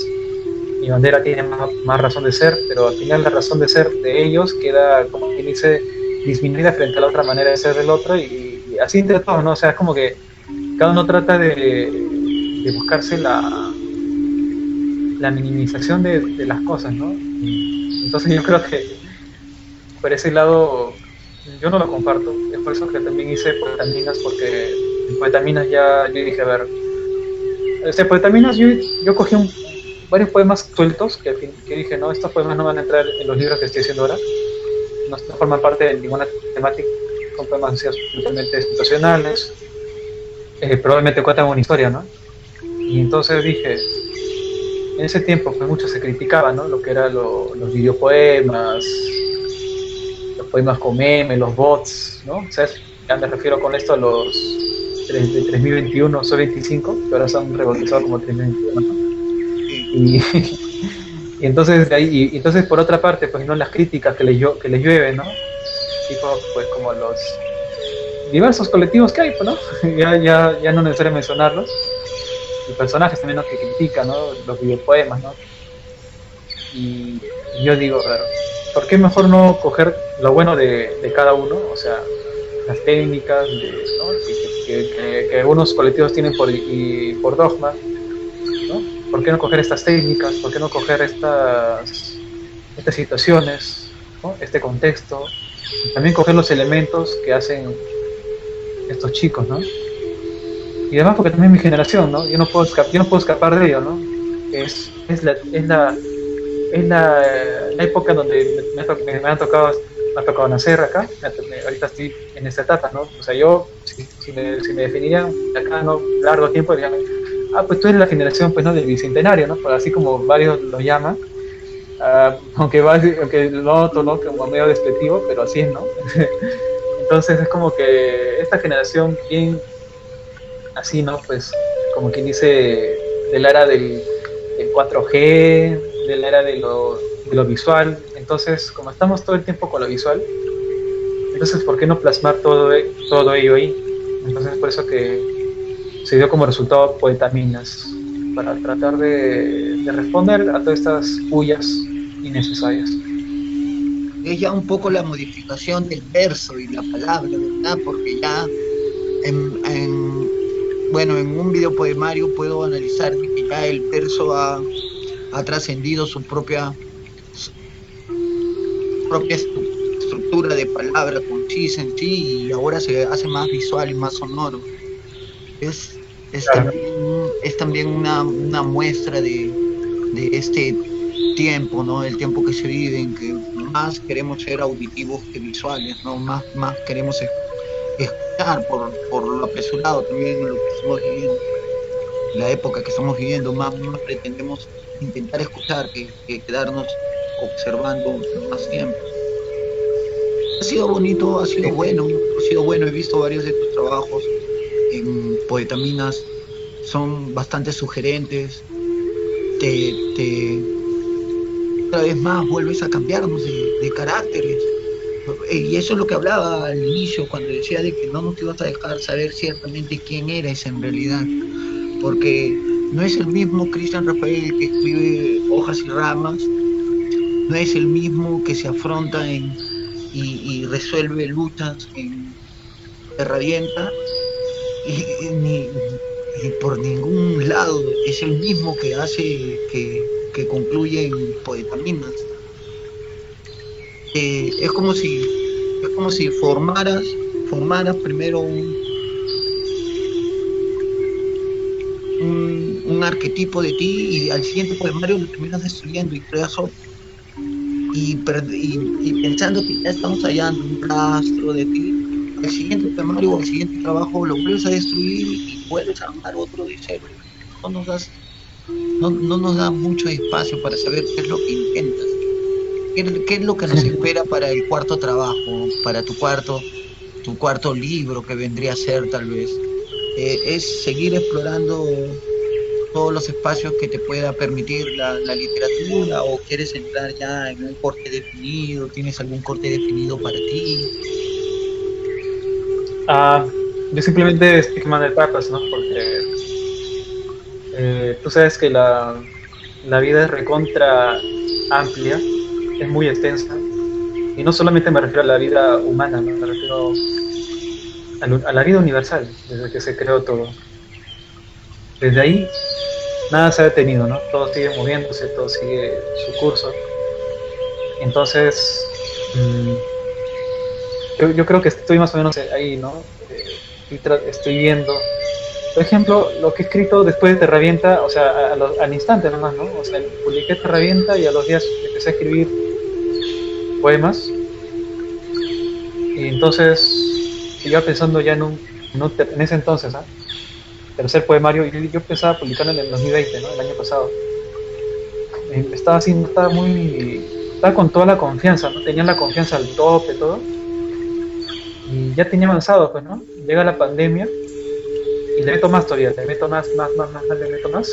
mi bandera tiene más, más, razón de ser, pero al final la razón de ser de ellos queda, como quien dice, disminuida frente a la otra manera de ser del otro y, y así entre todos, ¿no? O sea, es como que cada uno trata de, de buscarse la, la minimización de, las cosas, ¿no? Entonces yo creo que por ese lado yo no lo comparto. Es por eso que también hice Poetaminas, porque en Poetaminas ya yo dije, a ver, este Poetaminas yo, yo cogí varios poemas sueltos que, que, dije, no, estos poemas no van a entrar en los libros que estoy haciendo ahora, no, forman parte de ninguna temática, son poemas simplemente situacionales, eh, probablemente cuentan una historia, ¿no? Y entonces dije, en ese tiempo pues mucho se criticaba, ¿no? Lo que eran los videopoemas, los poemas con meme, los bots, ¿no? O sea, ya me refiero con esto a los de 3021, so 25, que ahora son rebautizados como 3021, ¿no? Y, y entonces, ahí, y, entonces por otra parte, pues no las críticas que les, que les llueven, ¿no? Tipo, pues como los diversos colectivos que hay, pues, ¿no? ya, ya, ya no es necesario mencionarlos y personajes también que critican ¿no? los videopoemas, ¿no? Y, yo digo, ¿por qué mejor no coger lo bueno de, cada uno? O sea, las técnicas que, algunos colectivos tienen por, y, por dogma, ¿no? ¿Por qué no coger estas técnicas? ¿Por qué no coger estas, estas situaciones, este contexto? también coger los elementos que hacen estos chicos, ¿no? Y además porque también mi generación, ¿no? Yo no puedo escapar, yo no puedo escapar de ello, ¿no? es, es, la, es, la, es la, época donde me, me, han tocado me ha tocado nacer acá, ahorita estoy en esta etapa, ¿no? O sea, yo, si, me, si me definiría acá, ¿no? Largo tiempo, diría, ah, pues tú eres la generación, pues, ¿no? Del bicentenario, ¿no? Así como varios lo llaman, uh, aunque, va, aunque lo ¿no? Como medio despectivo, pero así es, ¿no? Entonces es como que esta generación bien así, ¿no? Pues como quien dice, de la era del, 4G, de la era de lo, de lo, visual. Entonces, como estamos todo el tiempo con lo visual, entonces, ¿por qué no plasmar todo, todo ello ahí? Entonces, por eso que se dio como resultado Poetaminas, para tratar de, de responder a todas estas huyas innecesarias es ya un poco la modificación del verso y la palabra, ¿verdad? Porque ya en, bueno, en un video poemario puedo analizar que ya el verso ha, trascendido su propia, propia estructura de palabra concisa en sí y ahora se hace más visual y más sonoro. Es, es, también, una, muestra de, de este tiempo, ¿no? El tiempo que se vive, en que más queremos ser auditivos que visuales, ¿no? Más, más queremos escuchar por, por lo apresurado también lo que estamos viviendo, la época que estamos viviendo, más, más pretendemos intentar escuchar que, quedarnos observando más tiempo. Ha sido bonito, ha sido bueno, ha sido bueno, he visto varios de tus trabajos en Poetaminas, son bastante sugerentes, te, te vez más vuelves a cambiarnos de, caracteres. Y eso es lo que hablaba al inicio, cuando decía de que no nos ibas a dejar saber ciertamente quién eres en realidad. Porque no es el mismo Cristian Rafael que escribe hojas y ramas, no es el mismo que se afronta en, y, resuelve luchas en herramienta, y, ni, por ningún lado es el mismo que hace que que concluye en poetaminas. Es como si es como si formaras formaras primero un, un, arquetipo de ti y al siguiente poemario lo terminas destruyendo y creas otro. Y, pensando que ya estamos hallando un rastro de ti, al siguiente poemario o al siguiente trabajo lo vuelves a destruir y vuelves a armar otro de cero. No nos das no, no nos da mucho espacio para saber qué es lo que intentas. ¿Qué, es lo que nos espera para el cuarto trabajo, para tu cuarto, tu cuarto libro que vendría a ser tal vez? Eh, es seguir explorando todos los espacios que te pueda permitir la, literatura o quieres entrar ya en un corte definido, tienes algún corte definido para ti. Ah, yo simplemente estoy quemando etapas, ¿no? Porque eh, tú sabes que la, la, vida es recontra amplia, es muy extensa. Y no solamente me refiero a la vida humana, me refiero a, la vida universal, desde que se creó todo. Desde ahí nada se ha detenido, ¿no? Todo sigue moviéndose, todo sigue su curso. Entonces, mm, yo, yo, creo que estoy más o menos ahí, ¿no? Eh, estoy viendo por ejemplo, lo que he escrito después de Terravienta, o sea, al instante nomás, ¿no? O sea, publiqué Terravienta y a los días empecé a escribir poemas. Y entonces, iba pensando ya en un, en, ese entonces, ¿ah? Tercer poemario, y yo pensaba publicarlo en el 2020, ¿no? El año pasado. estaba así, estaba muy. Estaba con toda la confianza, ¿no? Tenía la confianza al tope, todo. Y ya tenía avanzado, pues, ¿no? Llega la pandemia y le meto más todavía, le meto más, más, más, más, le meto más.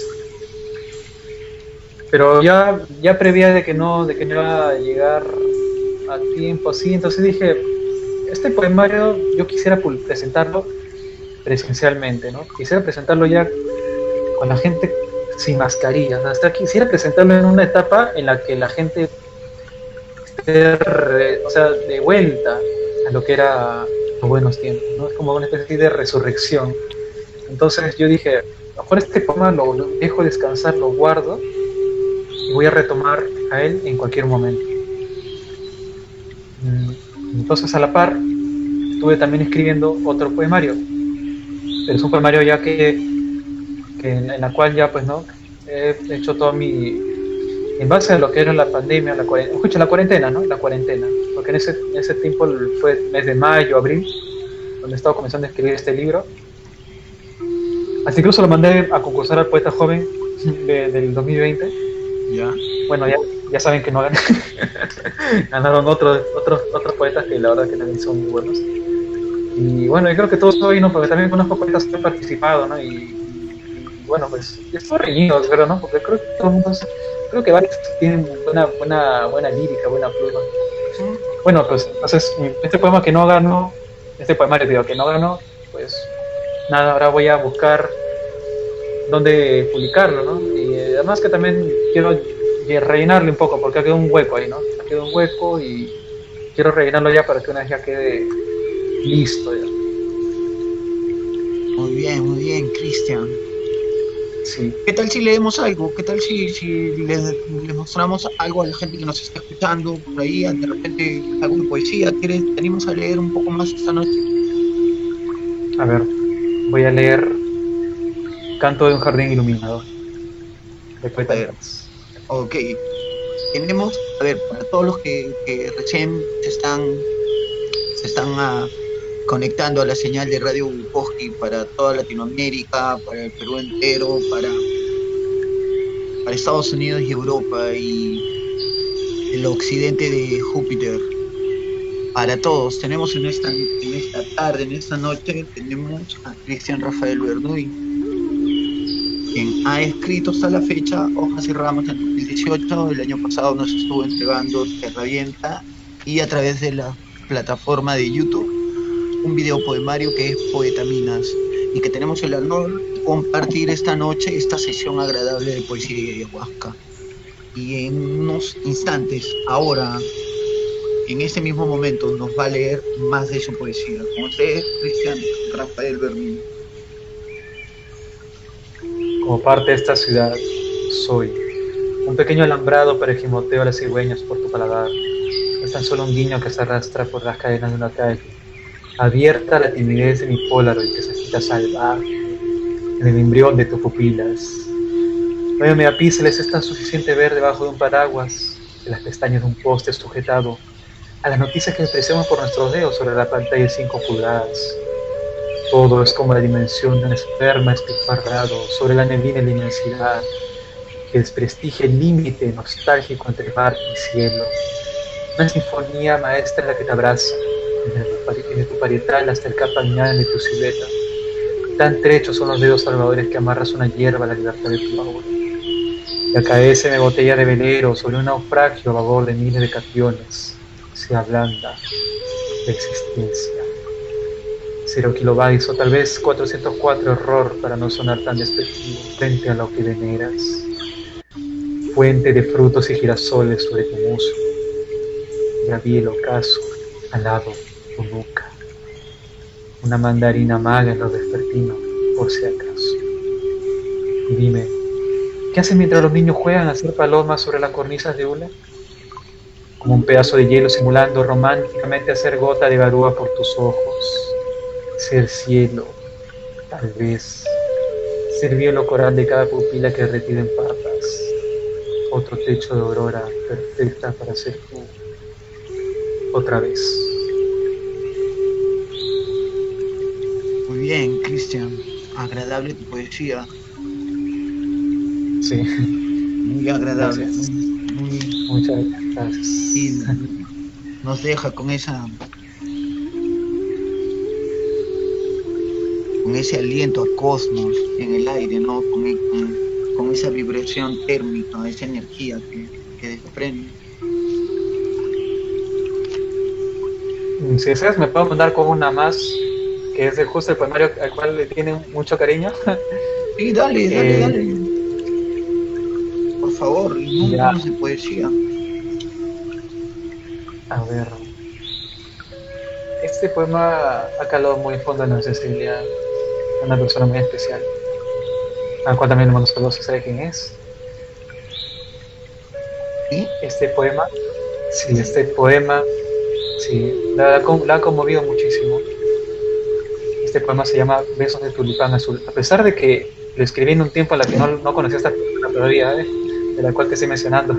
Pero ya, ya prevía de que no, de que no iba a llegar a tiempo así, entonces dije, este poemario yo quisiera presentarlo presencialmente, ¿no? Quisiera presentarlo ya con la gente sin mascarillas, hasta quisiera presentarlo en una etapa en la que la gente esté, sea, de vuelta a lo que era los buenos tiempos, ¿no? Es como una especie de resurrección. Entonces yo dije, a lo mejor este poema lo, dejo descansar, lo guardo y voy a retomar a él en cualquier momento. Mm, entonces a la par estuve también escribiendo otro poemario, pero es un poemario ya que, en, la cual ya pues no, he hecho todo mi, en base a lo que era la pandemia, la cuarentena, escucha, la cuarentena, ¿no? La cuarentena, porque en ese, en ese tiempo fue el mes de mayo, abril, donde estaba comenzando a escribir este libro. Hasta incluso lo mandé a concursar al poeta joven del 2020. Ya. Bueno, ya, ya saben que no gané. Ganaron otros, otros, otros poetas que la verdad que también son muy buenos. Y bueno, yo creo que todos hoy, ¿no? Porque también conozco poetas que han participado, ¿no? Y, bueno, pues estoy reñido, creo, ¿no? Porque creo que todo el mundo, creo que varios tienen buena, buena, buena lírica, buena pluma. Bueno, pues entonces, este poema que no ganó, este poemario digo, que no ganó, pues nada, ahora voy a buscar dónde publicarlo, ¿no? Y eh, además que también quiero rellenarle un poco, porque ha quedado un hueco ahí, ¿no? Ha quedado un hueco y quiero rellenarlo ya para que una vez ya quede listo ya. Muy bien, muy bien, Cristian. Sí. ¿Qué tal si leemos algo? ¿Qué tal si, si les, les mostramos algo a la gente que nos está escuchando por ahí? De repente, alguna poesía. ¿Quieres, ¿Tenemos a leer un poco más esta noche? A ver, voy a leer Canto de un jardín iluminado. De Ok. Tenemos, a ver, para todos los que, recién se están, se están ah, conectando a la señal de Radio Bukowski para toda Latinoamérica, para el Perú entero, para, Estados Unidos y Europa y el occidente de Júpiter. Para todos, tenemos en esta, en esta tarde, en esta noche, tenemos a Cristian Rafael Bernuy, quien ha escrito hasta la fecha Hojas y Ramos en 2018, el año pasado nos estuvo entregando Terravienta y a través de la plataforma de YouTube un video poemario que es Poetaminas y que tenemos el honor de compartir esta noche esta sesión agradable de poesía y ayahuasca. Y en unos instantes, ahora, en este mismo momento, nos va a leer más de su poesía. Con ustedes, Cristian Rafael Bernín. Como parte de esta ciudad, soy un pequeño alambrado para a las cigüeñas por tu paladar. Es tan solo un guiño que se arrastra por las cadenas de una calle, abierta la timidez de mi Polaroid que se agita salvaje en el embrión de tus pupilas. Nueve megapíxeles es tan suficiente ver debajo de un paraguas, de las pestañas de un poste sujetado a las noticias que expresemos por nuestros dedos sobre la pantalla de 5 pulgadas. Todo es como la dimensión de un esperma esparrado sobre la neblina y la inmensidad que desprestigia el límite nostálgico entre mar y cielo. Una sinfonía maestra en la que te abraza, desde tu parietal hasta el campañal de tu silueta. Tan trechos son los dedos salvadores que amarras una hierba a la libertad de tu aura. Y acaece mi botella de velero sobre un naufragio a babor de miles de cationes. Se ablanda la existencia. Cero kilobytes o tal vez 404 error para no sonar tan despectivo frente a lo que veneras. Fuente de frutos y girasoles sobre tu muslo. Ya vi el ocaso al lado tu nuca. Una mandarina maga en los vespertinos, por si acaso. Y dime, ¿qué hacen mientras los niños juegan a hacer palomas sobre las cornisas de hule? Como un pedazo de hielo simulando románticamente hacer gota de garúa por tus ojos. Ser cielo, tal vez. Ser lo coral de cada pupila que retira en papas. Otro techo de aurora perfecta para ser tú. Otra vez. Muy bien, Cristian. Agradable tu poesía. Sí, Muy agradable. Gracias. Muy, muy- muchas gracias. y nos deja con esa con ese aliento a cosmos en el aire, ¿no? Con, e- con- con esa vibración térmica, esa energía que, que desprende. Si deseas, me puedo mandar con una más, que es el justo el poemario al cual le tienen mucho cariño. Sí, dale, dale, Eh, dale. Por favor, no de poesía. A ver. Este poema ha calado muy fondo en la sensibilidad una persona muy especial, al cual también le mando saludos sabe quién es. ¿Sí? Este poema, sí, este poema, sí, la, ha conmovido muchísimo. Este poema se llama Besos de Tulipán Azul. A pesar de que Lo escribí en un tiempo en la que no, no conocía esta persona todavía, ¿eh? de la cual te estoy mencionando.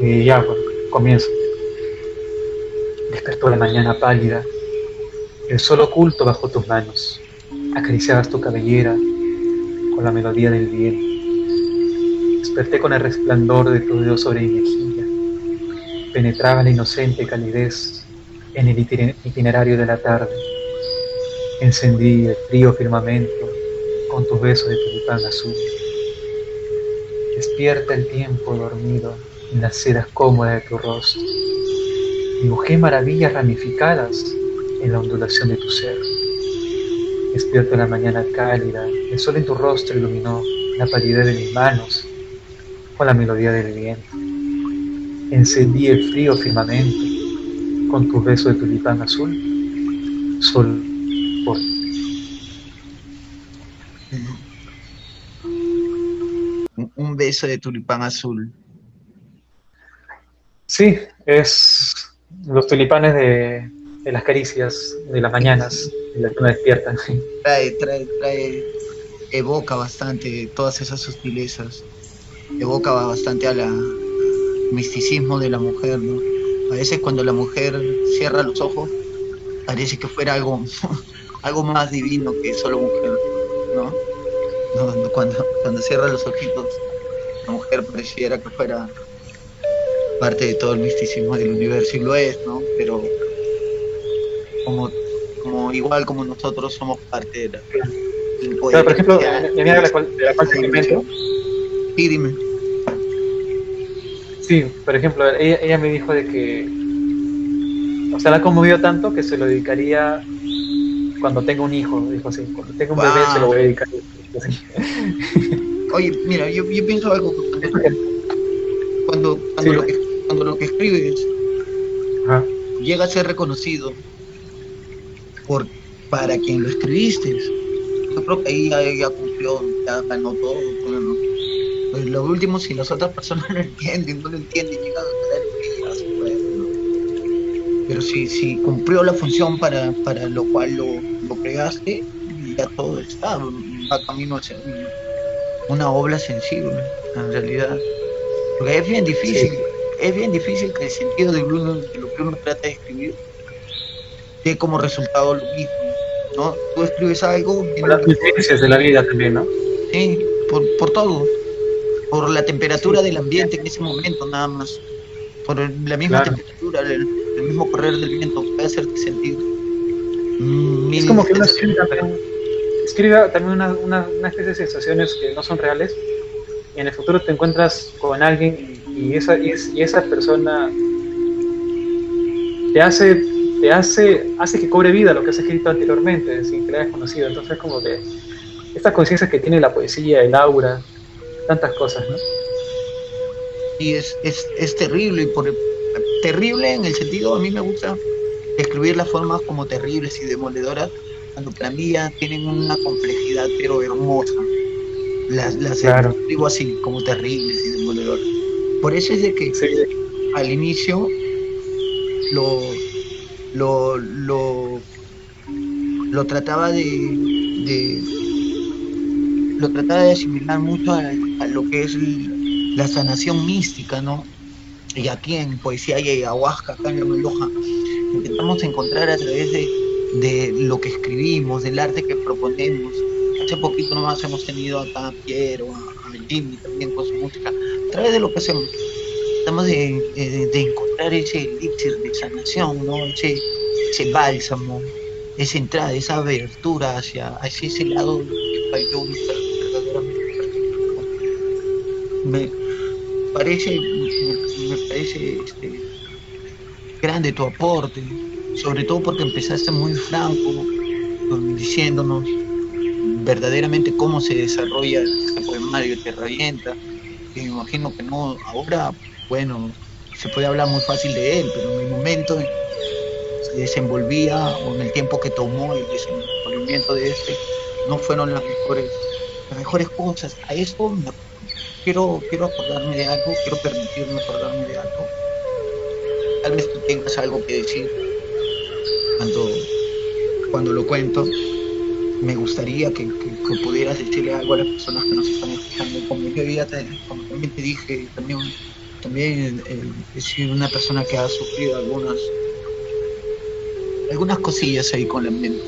Y ya, bueno, comienzo. Despertó la mañana pálida, el sol oculto bajo tus manos. Acariciabas tu cabellera con la melodía del viento. Desperté con el resplandor de tu dedo sobre mi mejilla. Penetraba la inocente calidez en el itinerario de la tarde. Encendí el frío firmamento con tus besos de tulipán azul. Despierta el tiempo dormido en las sedas cómodas de tu rostro. Dibujé maravillas ramificadas en la ondulación de tu ser. Despierto en la mañana cálida, el sol en tu rostro iluminó la palidez de mis manos con la melodía del viento. Encendí el frío firmamento con tus besos de tulipán azul, sol por Un beso de tulipán azul. Sí, es los tulipanes de, las caricias de las mañanas, de la que uno despierta. Trae, trae, trae, evoca bastante todas esas sutilezas, evoca bastante a la misticismo de la mujer, ¿no? A veces cuando la mujer cierra los ojos, parece que fuera algo, algo más divino que solo mujer, ¿no? cuando, cuando cierra los ojitos, la mujer pareciera que fuera parte de todo el misticismo del universo y lo es, ¿no? Pero como, como igual como nosotros somos parte de la... Claro, por ejemplo, amiga de la cual, de la cual Sí, dime. Sí, por ejemplo, ella, ella me dijo de que, o sea, la conmovió tanto que se lo dedicaría cuando tenga un hijo, dijo así, cuando tenga un bebé se lo voy a dedicar. Oye, mira, yo, yo pienso algo cuando, cuando, lo que cuando lo que escribes llega a ser reconocido por para quien lo escribiste, yo creo que ahí ya, cumplió, ya ganó todo. Pues lo último, si las otras personas no entienden, no lo entienden, llega a quedar pues, Pero si, si cumplió la función para, para lo cual lo, lo creaste, ya todo está, va camino a ser una obra sensible, en realidad. Porque es bien difícil es bien difícil que el sentido de, de lo que uno trata de escribir dé como resultado lo mismo, ¿no? Tú escribes algo... Por las vivencias de la vida también, ¿no? Sí, por, por todo, por la temperatura del ambiente en ese momento nada más, por la misma temperatura, el, mismo correr del viento puede hacerte sentir. es como que uno escribe, escribe también una, una, una especie de sensaciones que no son reales y en el futuro te encuentras con alguien y esa, y, esa persona te hace, te hace, hace que cobre vida lo que has escrito anteriormente, sin que lo hayas conocido. Entonces, como que esta conciencia que tiene la poesía, el aura, tantas cosas, ¿no? Y es, es, es terrible, y por, terrible en el sentido, a mí me gusta escribir las formas como terribles y demoledoras, cuando para mí ya tienen una complejidad, pero hermosa. Las, las escribo así, como terribles y demoledoras. Por eso es de que al inicio lo, lo, lo, trataba de, lo trataba de asimilar mucho a, lo que es la sanación mística, ¿no? Y aquí en Poesía y Ayahuasca, acá en la Meloja, intentamos encontrar a través de, de lo que escribimos, del arte que proponemos. Hace poquito nomás hemos tenido acá a Piero, a, a Jimmy también con su música, a través de lo que hacemos, tratamos de, encontrar ese elixir de sanación, ¿no? ese, ese bálsamo, esa entrada, esa abertura hacia, hacia ese lado que falló. Me parece, me, parece este, grande tu aporte, sobre todo porque empezaste muy franco, diciéndonos verdaderamente cómo se desarrolla este poemario Te Revienta me imagino que no, ahora, bueno, se puede hablar muy fácil de él, pero en el momento se desenvolvía o en el tiempo que tomó el desenvolvimiento de este, no fueron las mejores, las mejores cosas. A esto quiero, quiero acordarme de algo, quiero permitirme acordarme de algo. Tal vez tú tengas algo que decir cuando, cuando lo cuento. me gustaría que, pudieras decirle algo a las personas que nos están escuchando. Como yo ya te, como también te dije, también, también eh, decir una persona que ha sufrido algunas, algunas cosillas ahí con la mente,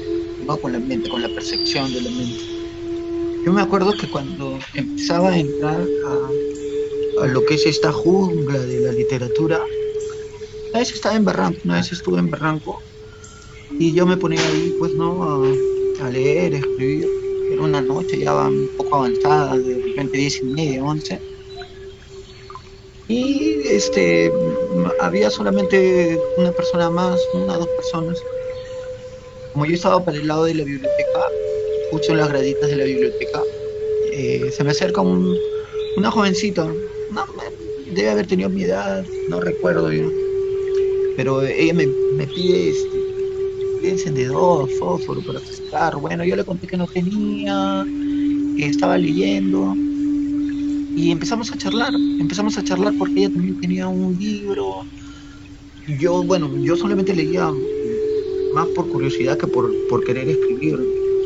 no con la mente, con la percepción de la mente. Yo me acuerdo que cuando empezaba a entrar a, a lo que es esta jungla de la literatura, una vez estaba en Barranco, una vez estuve en Barranco y yo me ponía ahí, pues no, a, leer, a escribir. Era una noche ya un poco avanzada, de repente diez y media, once. Y este, había solamente una persona más, una o dos personas. Como yo estaba para el lado de la biblioteca, justo en las graditas de la biblioteca, eh, se me acerca un, una jovencita, no, debe haber tenido mi edad, no recuerdo bien, pero ella me, me pide este, encendedor, fósforo para pescar. Bueno, yo le conté que no tenía, que estaba leyendo. Y empezamos a charlar, empezamos a charlar porque ella también tenía un libro. Yo, bueno, yo solamente leía más por curiosidad que por, por querer escribir.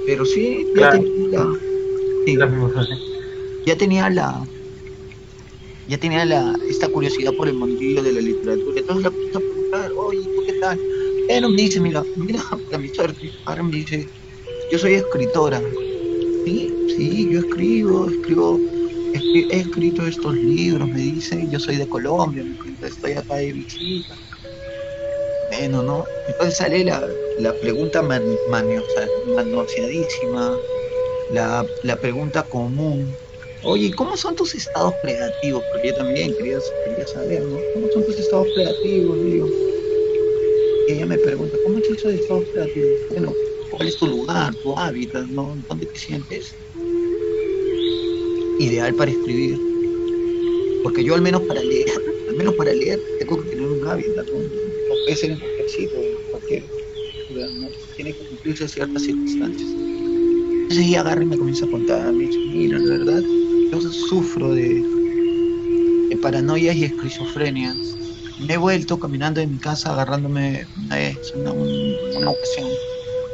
Pero sí, ya tenía ya tenía la ya tenía la, esta curiosidad por el mundillo de la literatura. Entonces la puse a preguntar, oye, ¿tú qué tal? Él me dice, mira, mira, para mi suerte, ahora me dice, yo soy escritora. Sí, sí, yo escribo, escribo, he escrito estos libros, me dice, yo soy de Colombia, estoy acá de visita. Bueno, ¿no? Entonces sale la, la pregunta man, manoseadísima, la, la pregunta común. Oye, ¿cómo son tus estados creativos? Porque yo también quería, quería saber, ¿no? ¿Cómo son tus estados creativos? Digo ella me pregunta, ¿cómo es eso de estado creativo? Bueno, ¿cuál es tu lugar, tu hábitat, ¿no? ¿Dónde te sientes ideal para escribir? Porque yo al menos para leer, al menos para leer, tengo que tener un hábitat, no puede ser en en cualquier ¿no? tiene que cumplirse ciertas circunstancias. Entonces ella agarra y me comienza a contar, me dice, mira, la verdad, yo sufro de, de paranoias y esquizofrenias me he vuelto caminando en mi casa agarrándome una vez, una, ocasión.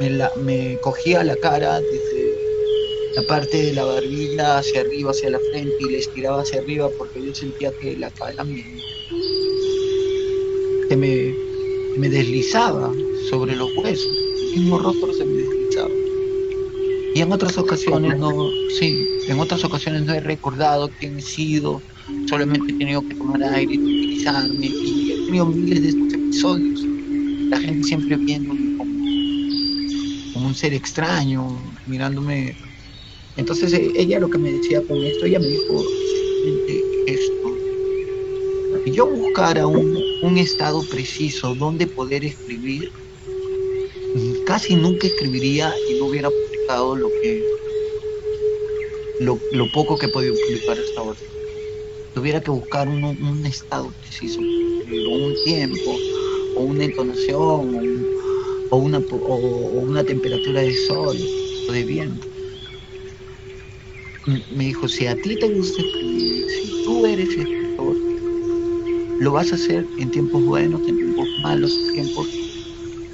Me, la, me cogía la cara desde la parte de la barbilla hacia arriba, hacia la frente y le estiraba hacia arriba porque yo sentía que la cara me, se me, me deslizaba sobre los huesos. El mismo rostro se me deslizaba. Y en otras ocasiones no, sí, en otras ocasiones no he recordado quién he sido, solamente he tenido que tomar aire y tranquilizarme y he tenido miles de estos episodios. La gente siempre viéndome como, como un ser extraño, mirándome. Entonces e, ella lo que me decía con esto, ella me dijo esto. Si yo buscara un, un estado preciso donde poder escribir, casi nunca escribiría y no hubiera publicado lo que lo, lo poco que he podido publicar hasta ahora tuviera que buscar un, un estado preciso, o un tiempo, o una entonación, o, una, o, una temperatura de sol o de viento. Me dijo, si a ti te gusta escribir, si tú eres escritor, lo vas a hacer en tiempos buenos, en tiempos malos, en tiempos,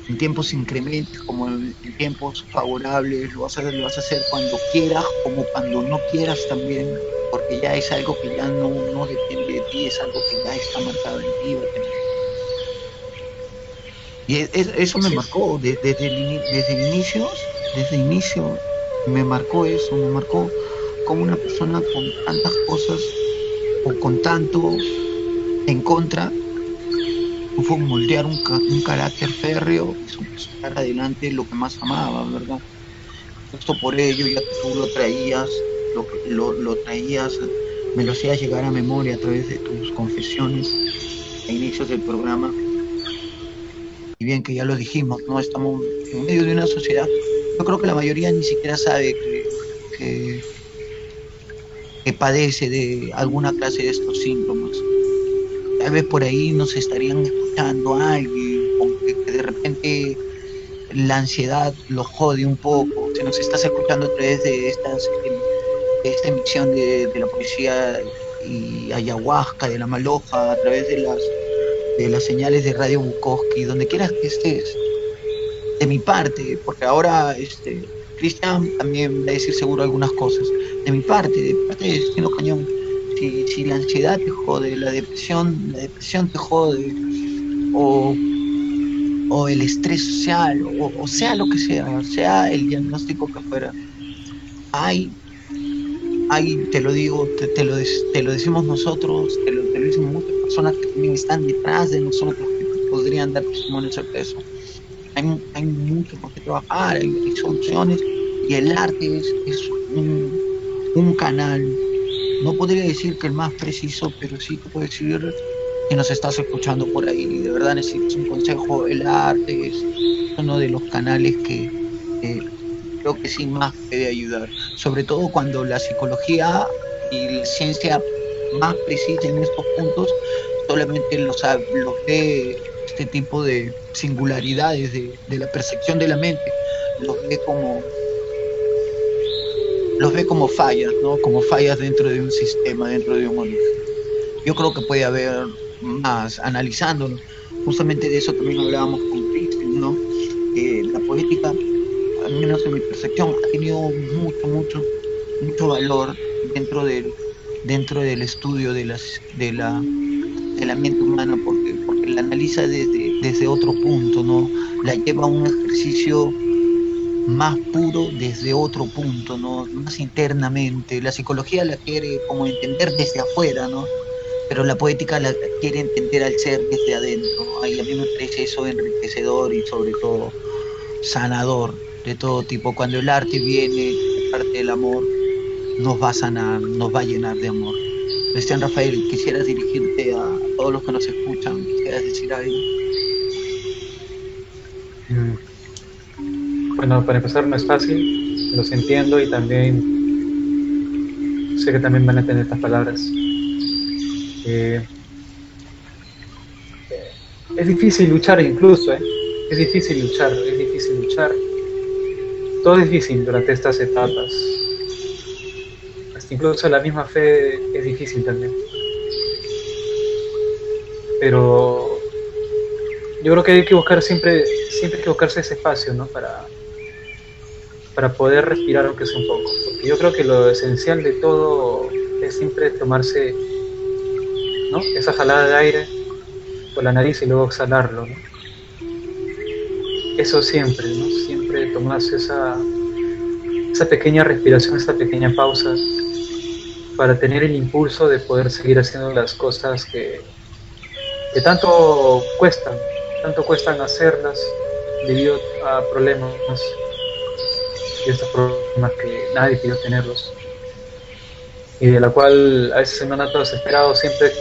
en tiempos incrementes, como en, tiempos favorables, lo vas, a, lo vas a hacer cuando quieras, como cuando no quieras también porque ya es algo que ya no, no depende de ti, es algo que ya está marcado en ti. Y eso me marcó desde, el, desde inicio, desde inicio me marcó eso, me marcó como una persona con tantas cosas o con tanto en contra fue moldear un, un carácter férreo y sacar adelante lo que más amaba, ¿verdad? Justo por ello ya tú lo traías lo, lo, traías, me lo hacías llegar a memoria a través de tus confesiones a inicios del programa. Y bien que ya lo dijimos, ¿no? Estamos en medio de una sociedad, yo creo que la mayoría ni siquiera sabe que, padece de alguna clase de estos síntomas. Tal vez por ahí nos estarían escuchando a alguien, que de repente la ansiedad lo jode un poco, se nos estás escuchando a través de estas esta emisión de, la policía y ayahuasca, de la maloja, a través de las, de las señales de Radio Bukowski, donde quieras que estés, de mi parte, porque ahora este, Cristian también va a decir seguro algunas cosas. De mi parte, de parte de Destino Cañón, si, si la ansiedad te jode, la depresión, la depresión te jode, o, o el estrés social, o, sea lo que sea, sea el diagnóstico que fuera, hay, hay te lo digo, te, lo, te lo decimos nosotros, te lo, te lo dicen muchas personas que también están detrás de nosotros, que podrían dar testimonio sobre eso. Hay, hay mucho por qué trabajar, hay, soluciones, y el arte es un, un canal no podría decir que el más preciso, pero sí te puedo decir que nos estás escuchando por ahí. De verdad necesitas un consejo. El arte es uno de los canales que creo que sí más puede ayudar. Sobre todo cuando la psicología y la ciencia más precisa en estos puntos solamente los, los ve este tipo de singularidades de, de la percepción de la mente, los ve como los ve como fallas, ¿no? Como fallas dentro de un sistema, dentro de un origen. Yo creo que puede haber más, analizándolo. Justamente de eso también hablábamos con Cristian, ¿no? Que la poética, al menos en mi percepción, ha tenido mucho, mucho, mucho valor dentro del, dentro del estudio de, las, de, la, de la mente humana, porque, porque la analiza desde, desde otro punto, ¿no? La lleva a un ejercicio más puro desde otro punto, ¿no? Más internamente. La psicología la quiere como entender desde afuera, ¿no? Pero la poética la quiere entender al ser desde adentro. A mí me parece eso enriquecedor y sobre todo sanador de todo tipo. Cuando el arte viene parte del amor, nos va a sanar, nos va a llenar de amor. Cristian Rafael, quisieras dirigirte a todos los que nos escuchan, quisieras decir algo. Mm. Bueno, para empezar no es fácil, los entiendo y también sé que también van a tener estas palabras. Eh, es difícil luchar incluso, ¿eh? es difícil luchar, es difícil luchar. Todo es difícil durante estas etapas. Hasta incluso la misma fe es difícil también. Pero yo creo que hay que buscar siempre, siempre hay que buscarse ese espacio, ¿no? Para, para poder respirar aunque sea un poco. Porque yo creo que lo esencial de todo es siempre tomarse ¿no? esa jalada de aire por la nariz y luego exhalarlo. Eso siempre, ¿no? siempre tomarse esa, esa pequeña respiración, esa pequeña pausa para tener el impulso de poder seguir haciendo las cosas que, que tanto cuestan, tanto cuestan hacerlas debido a problemas y estos problemas que nadie pidió tenerlos y de la cual a veces en un acto desesperado siempre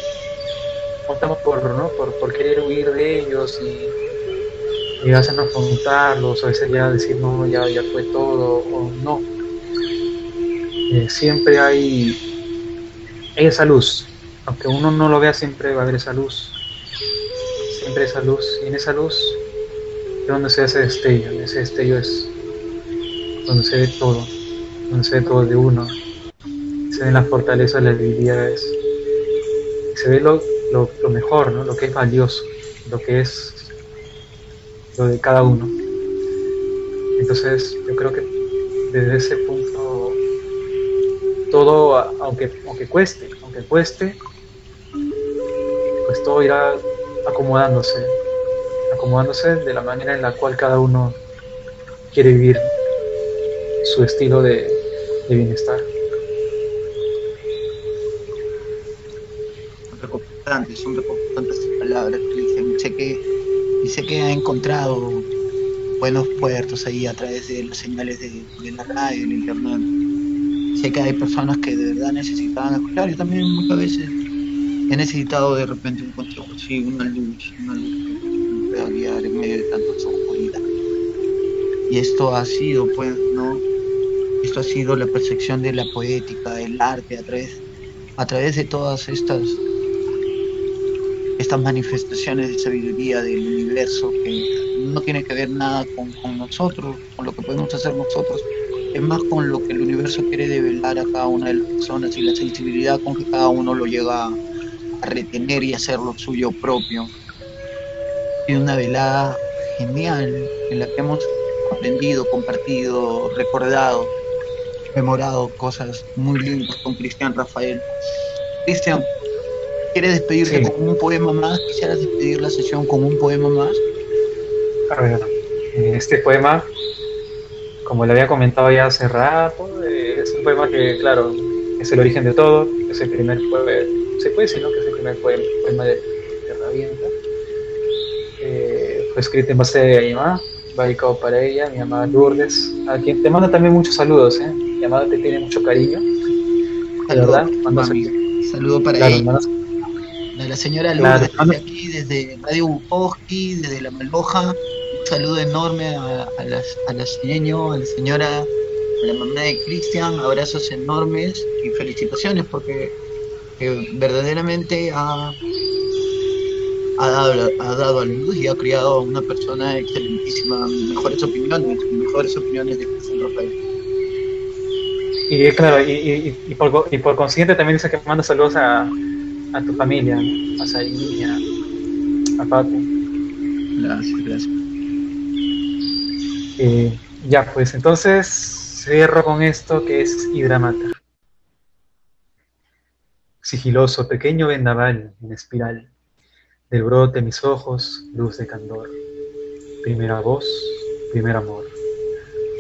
optamos por, ¿no? por, querer huir de ellos y, y no afrontarlos, a veces ya decir no, ya, ya fue todo o no. Eh, siempre hay, hay esa luz, aunque uno no lo vea siempre va a haber esa luz, siempre esa luz y en esa luz es donde se hace destello, ese destello es donde se ve todo, donde se ve todo de uno, se ven las fortalezas, las debilidades, se ve lo, lo, mejor, ¿no? lo que es valioso, lo que es lo de cada uno. Entonces yo creo que desde ese punto todo, aunque, aunque cueste, aunque cueste, pues todo irá acomodándose, acomodándose de la manera en la cual cada uno quiere vivir su estilo de, bienestar. Son reconfortantes, son reconfortantes palabras que dicen. Sé que, sé que ha encontrado buenos puertos ahí a través de las señales de, la radio, el internet. Sé que hay personas que de verdad necesitaban escuchar. Yo también muchas veces he necesitado de repente un consejo, sí, una luz, una luz que me pueda guiar en medio de tanta oscuridad. Y esto ha sido, pues, ¿no? Esto ha sido la percepción de la poética, del arte, a través, a través de todas estas, estas manifestaciones de sabiduría del universo que no tiene que ver nada con, con nosotros, con lo que podemos hacer nosotros, es más con lo que el universo quiere develar a cada una de las personas y la sensibilidad con que cada uno lo llega a retener y hacerlo suyo propio. Y una velada genial en la que hemos aprendido, compartido, recordado, memorado cosas muy lindas con Cristian Rafael. Cristian, ¿quieres despedirte con un poema más? ¿Quisieras despedir la sesión con un poema más? A ver, este poema, como le había comentado ya hace rato, es un poema que, claro, es el origen de todo, es el primer poema, se puede decir, ¿no? Que es el primer poema, de, de Herramienta. Eh, fue escrito en base de mi mamá, dedicado para ella, mi mamá Lourdes, a quien te manda también muchos saludos, ¿eh? Mamá te tiene mucho cariño. De verdad, saludo para ella. De la señora Lourdes, desde aquí, desde Radio Bukowski, desde La Malboja. Un saludo enorme a, a, las, a la señora, a la señora, a la mamá de Cristian. Abrazos enormes y felicitaciones porque verdaderamente ha, ha, dado, ha dado a luz y ha criado a una persona excelentísima, mejores opiniones, mejores opiniones de Cristian Rafael. Y claro, y, y, por, y por consiguiente también dice que manda saludos a, a tu familia, a Sarín, a, Paco. Gracias, gracias. Eh, ya, pues entonces cierro con esto que es Hidramata. Sigiloso, pequeño vendaval en espiral, del brote mis ojos, luz de candor. Primera voz, primer amor.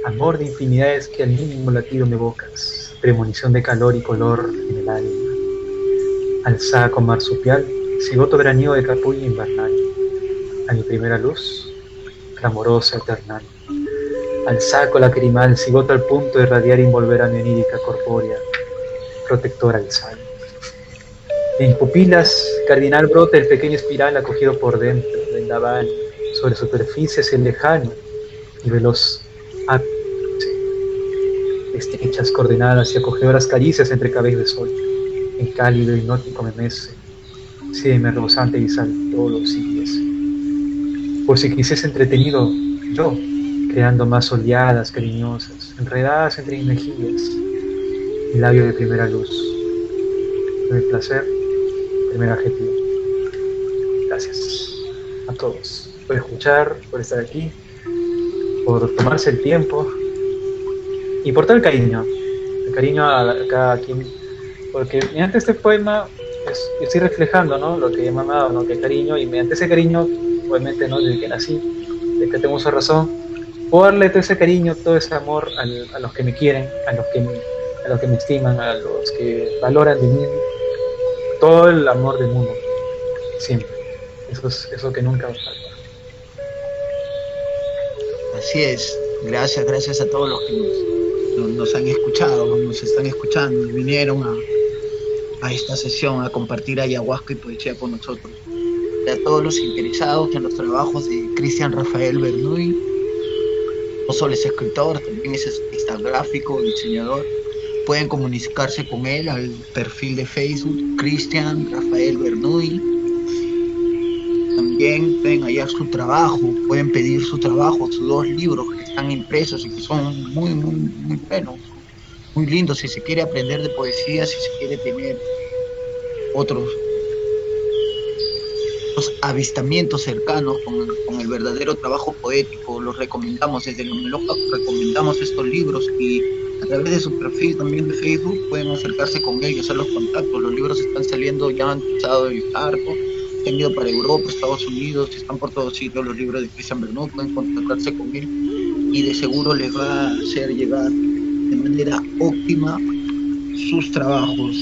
Amor de infinidades que al mínimo latido me evocas, premonición de calor y color en el alma. Al saco marsupial, cigoto veraniego de capullo invernal. A mi primera luz, clamorosa eternal. Al saco lacrimal, cigoto al punto de radiar y envolver a mi onírica corpórea, protectora al sal. En pupilas, cardinal brota el pequeño espiral acogido por dentro, vendaval, sobre superficies el lejano y veloz estrechas coordenadas y acogedoras caricias entre cabellos de sol, en cálido y nótico me mece, me rebosante y sal todos los Por si quisiese entretenido, yo, creando más oleadas cariñosas, enredadas entre mis mejillas, labio de primera luz, de placer, primer adjetivo. Gracias a todos por escuchar, por estar aquí, por tomarse el tiempo y por todo el cariño, el cariño a, cada quien, porque mediante este poema estoy reflejando ¿no? lo que me ha dado, ¿no? que cariño, y mediante ese cariño, obviamente, ¿no? desde que nací, desde que tengo esa razón, puedo darle todo ese cariño, todo ese amor a los que me quieren, a los que me, a los que me estiman, a los que valoran de mí, todo el amor del mundo, siempre. Eso es eso que nunca va a faltar. Así es. Gracias, gracias a todos los que nos, han escuchado, nos están escuchando vinieron a, a esta sesión a compartir ayahuasca y poesía con nosotros. Y a todos los interesados en los trabajos de Cristian Rafael Bernuy, no solo es escritor, también es gráfico, diseñador pueden comunicarse con él al perfil de Facebook Cristian Rafael Bernuy. También pueden hallar su trabajo, pueden pedir su trabajo, sus dos libros están impresos y que son muy, muy, muy buenos, muy lindos. Si se quiere aprender de poesía, si se quiere tener otros, avistamientos cercanos con, el verdadero trabajo poético, los recomendamos desde los Meloja, recomendamos estos libros y a través de su perfil también de Facebook pueden acercarse con ellos, hacer los contactos. Los libros están saliendo, ya han pasado el arco, han ido para Europa, Estados Unidos, están por todos sitios los libros de Christian Bernot, pueden contactarse con él y de seguro les va a hacer llegar de manera óptima sus trabajos.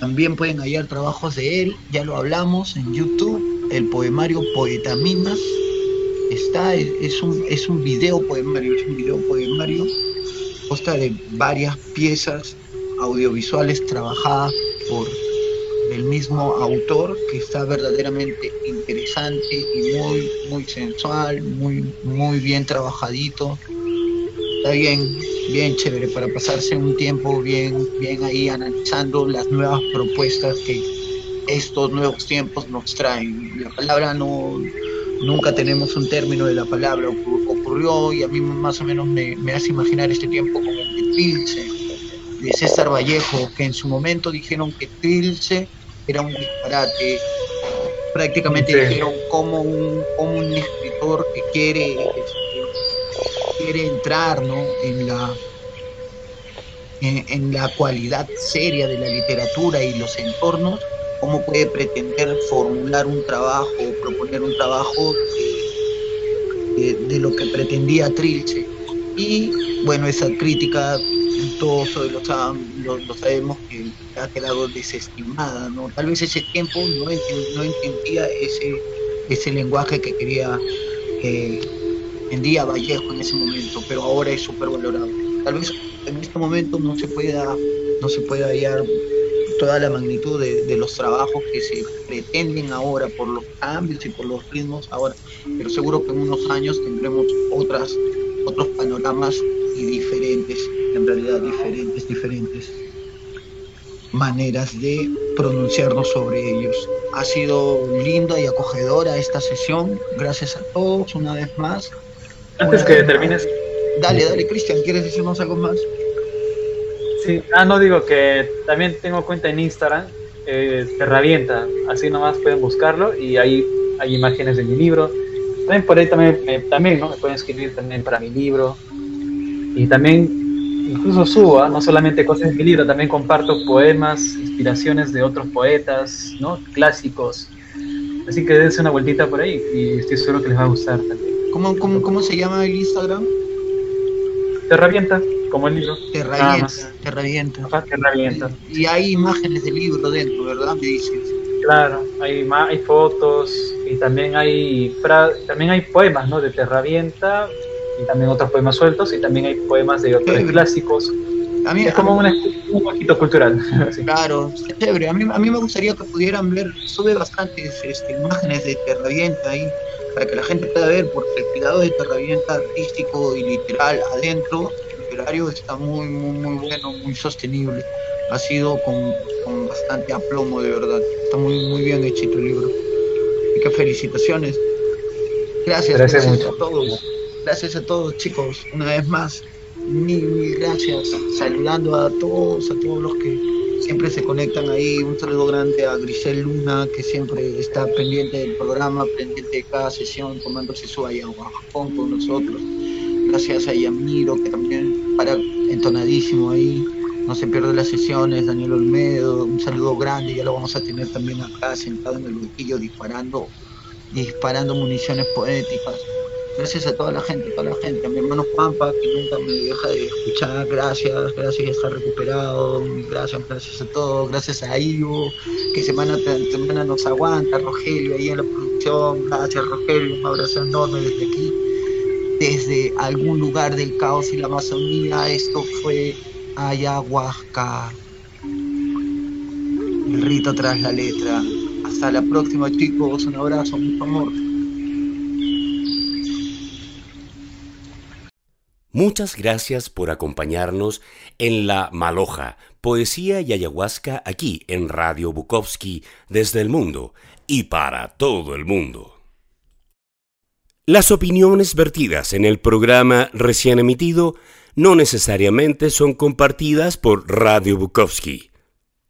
También pueden hallar trabajos de él, ya lo hablamos en YouTube, el poemario Poetaminas. Está, es un, es un video poemario, es un video poemario consta de varias piezas audiovisuales trabajadas por el mismo autor que está verdaderamente interesante y muy muy sensual, muy muy bien trabajadito. Está bien, bien chévere para pasarse un tiempo bien bien ahí analizando las nuevas propuestas que estos nuevos tiempos nos traen. La palabra no nunca tenemos un término de la palabra, ocurrió y a mí más o menos me, hace imaginar este tiempo como que Trilce, de César Vallejo, que en su momento dijeron que Trilce era un disparate, prácticamente dijeron como un, como un escritor que quiere, quiere entrar ¿no? en, la, en, la cualidad seria de la literatura y los entornos, ¿cómo puede pretender formular un trabajo o proponer un trabajo de, lo que pretendía Trilce? Y bueno, esa crítica, todos lo, sabemos que ha quedado desestimada, ¿no? Tal vez ese tiempo no, no entendía ese, ese lenguaje que quería eh, en Vallejo en ese momento, pero ahora es súper valorado. Tal vez en este momento no se pueda, no se pueda hallar toda la magnitud de, los trabajos que se pretenden ahora por los cambios y por los ritmos ahora, pero seguro que en unos años tendremos otras, otros panoramas y diferentes, en realidad diferentes, diferentes maneras de pronunciarnos sobre ellos. Ha sido linda y acogedora esta sesión. Gracias a todos una vez más. Antes que termines. Dale, dale, Cristian, ¿quieres decirnos algo más? Sí, ah, no digo que también tengo cuenta en Instagram, eh, Terravienta, así nomás pueden buscarlo y ahí hay imágenes de mi libro. También por ahí también, eh, también ¿no? me pueden escribir también para mi libro. Y también incluso subo, ¿ah? no solamente cosas de mi libro, también comparto poemas, inspiraciones de otros poetas, ¿no? Clásicos. Así que dense una vueltita por ahí y estoy seguro que les va a gustar también. ¿Cómo, cómo, cómo se llama el Instagram? Terravienta, como el libro. Terravienta. Terravienta. Y hay imágenes del libro dentro, ¿verdad? Me dices. Claro, hay, hay fotos y también hay, también hay poemas, ¿no? De Terravienta, y también otros poemas sueltos y también hay poemas de otros clásicos. A mí, es como un, poquito cultural. Claro, chévere. A mí, a mí me gustaría que pudieran ver, sube bastantes este, imágenes de Terravienta ahí, para que la gente pueda ver, porque el cuidado de Terravienta artístico y literal adentro, literario, está muy, muy, muy bueno, muy sostenible. Ha sido con, con bastante aplomo, de verdad. Está muy, muy bien hechito el libro. Y que felicitaciones. Gracias, gracias, gracias a todos. Gracias a todos chicos, una vez más, mil, mil gracias. Saludando a todos, a todos los que siempre se conectan ahí. Un saludo grande a Grisel Luna, que siempre está pendiente del programa, pendiente de cada sesión, tomándose su ayahuasca con nosotros. Gracias a Yamiro, que también para entonadísimo ahí, no se pierde las sesiones. Daniel Olmedo, un saludo grande, ya lo vamos a tener también acá sentado en el banquillo disparando, disparando municiones poéticas. Gracias a toda la gente, toda la gente, a mi hermano Pampa, que nunca me deja de escuchar, gracias, gracias, está recuperado, gracias, gracias a todos, gracias a Ivo, que semana semana nos aguanta, Rogelio ahí en la producción, gracias Rogelio, un abrazo enorme desde aquí, desde algún lugar del caos y la Amazonía, esto fue ayahuasca, el rito tras la letra. Hasta la próxima chicos, un abrazo, mucho amor. Muchas gracias por acompañarnos en La Maloja, poesía y ayahuasca aquí en Radio Bukowski desde el mundo y para todo el mundo. Las opiniones vertidas en el programa recién emitido no necesariamente son compartidas por Radio Bukowski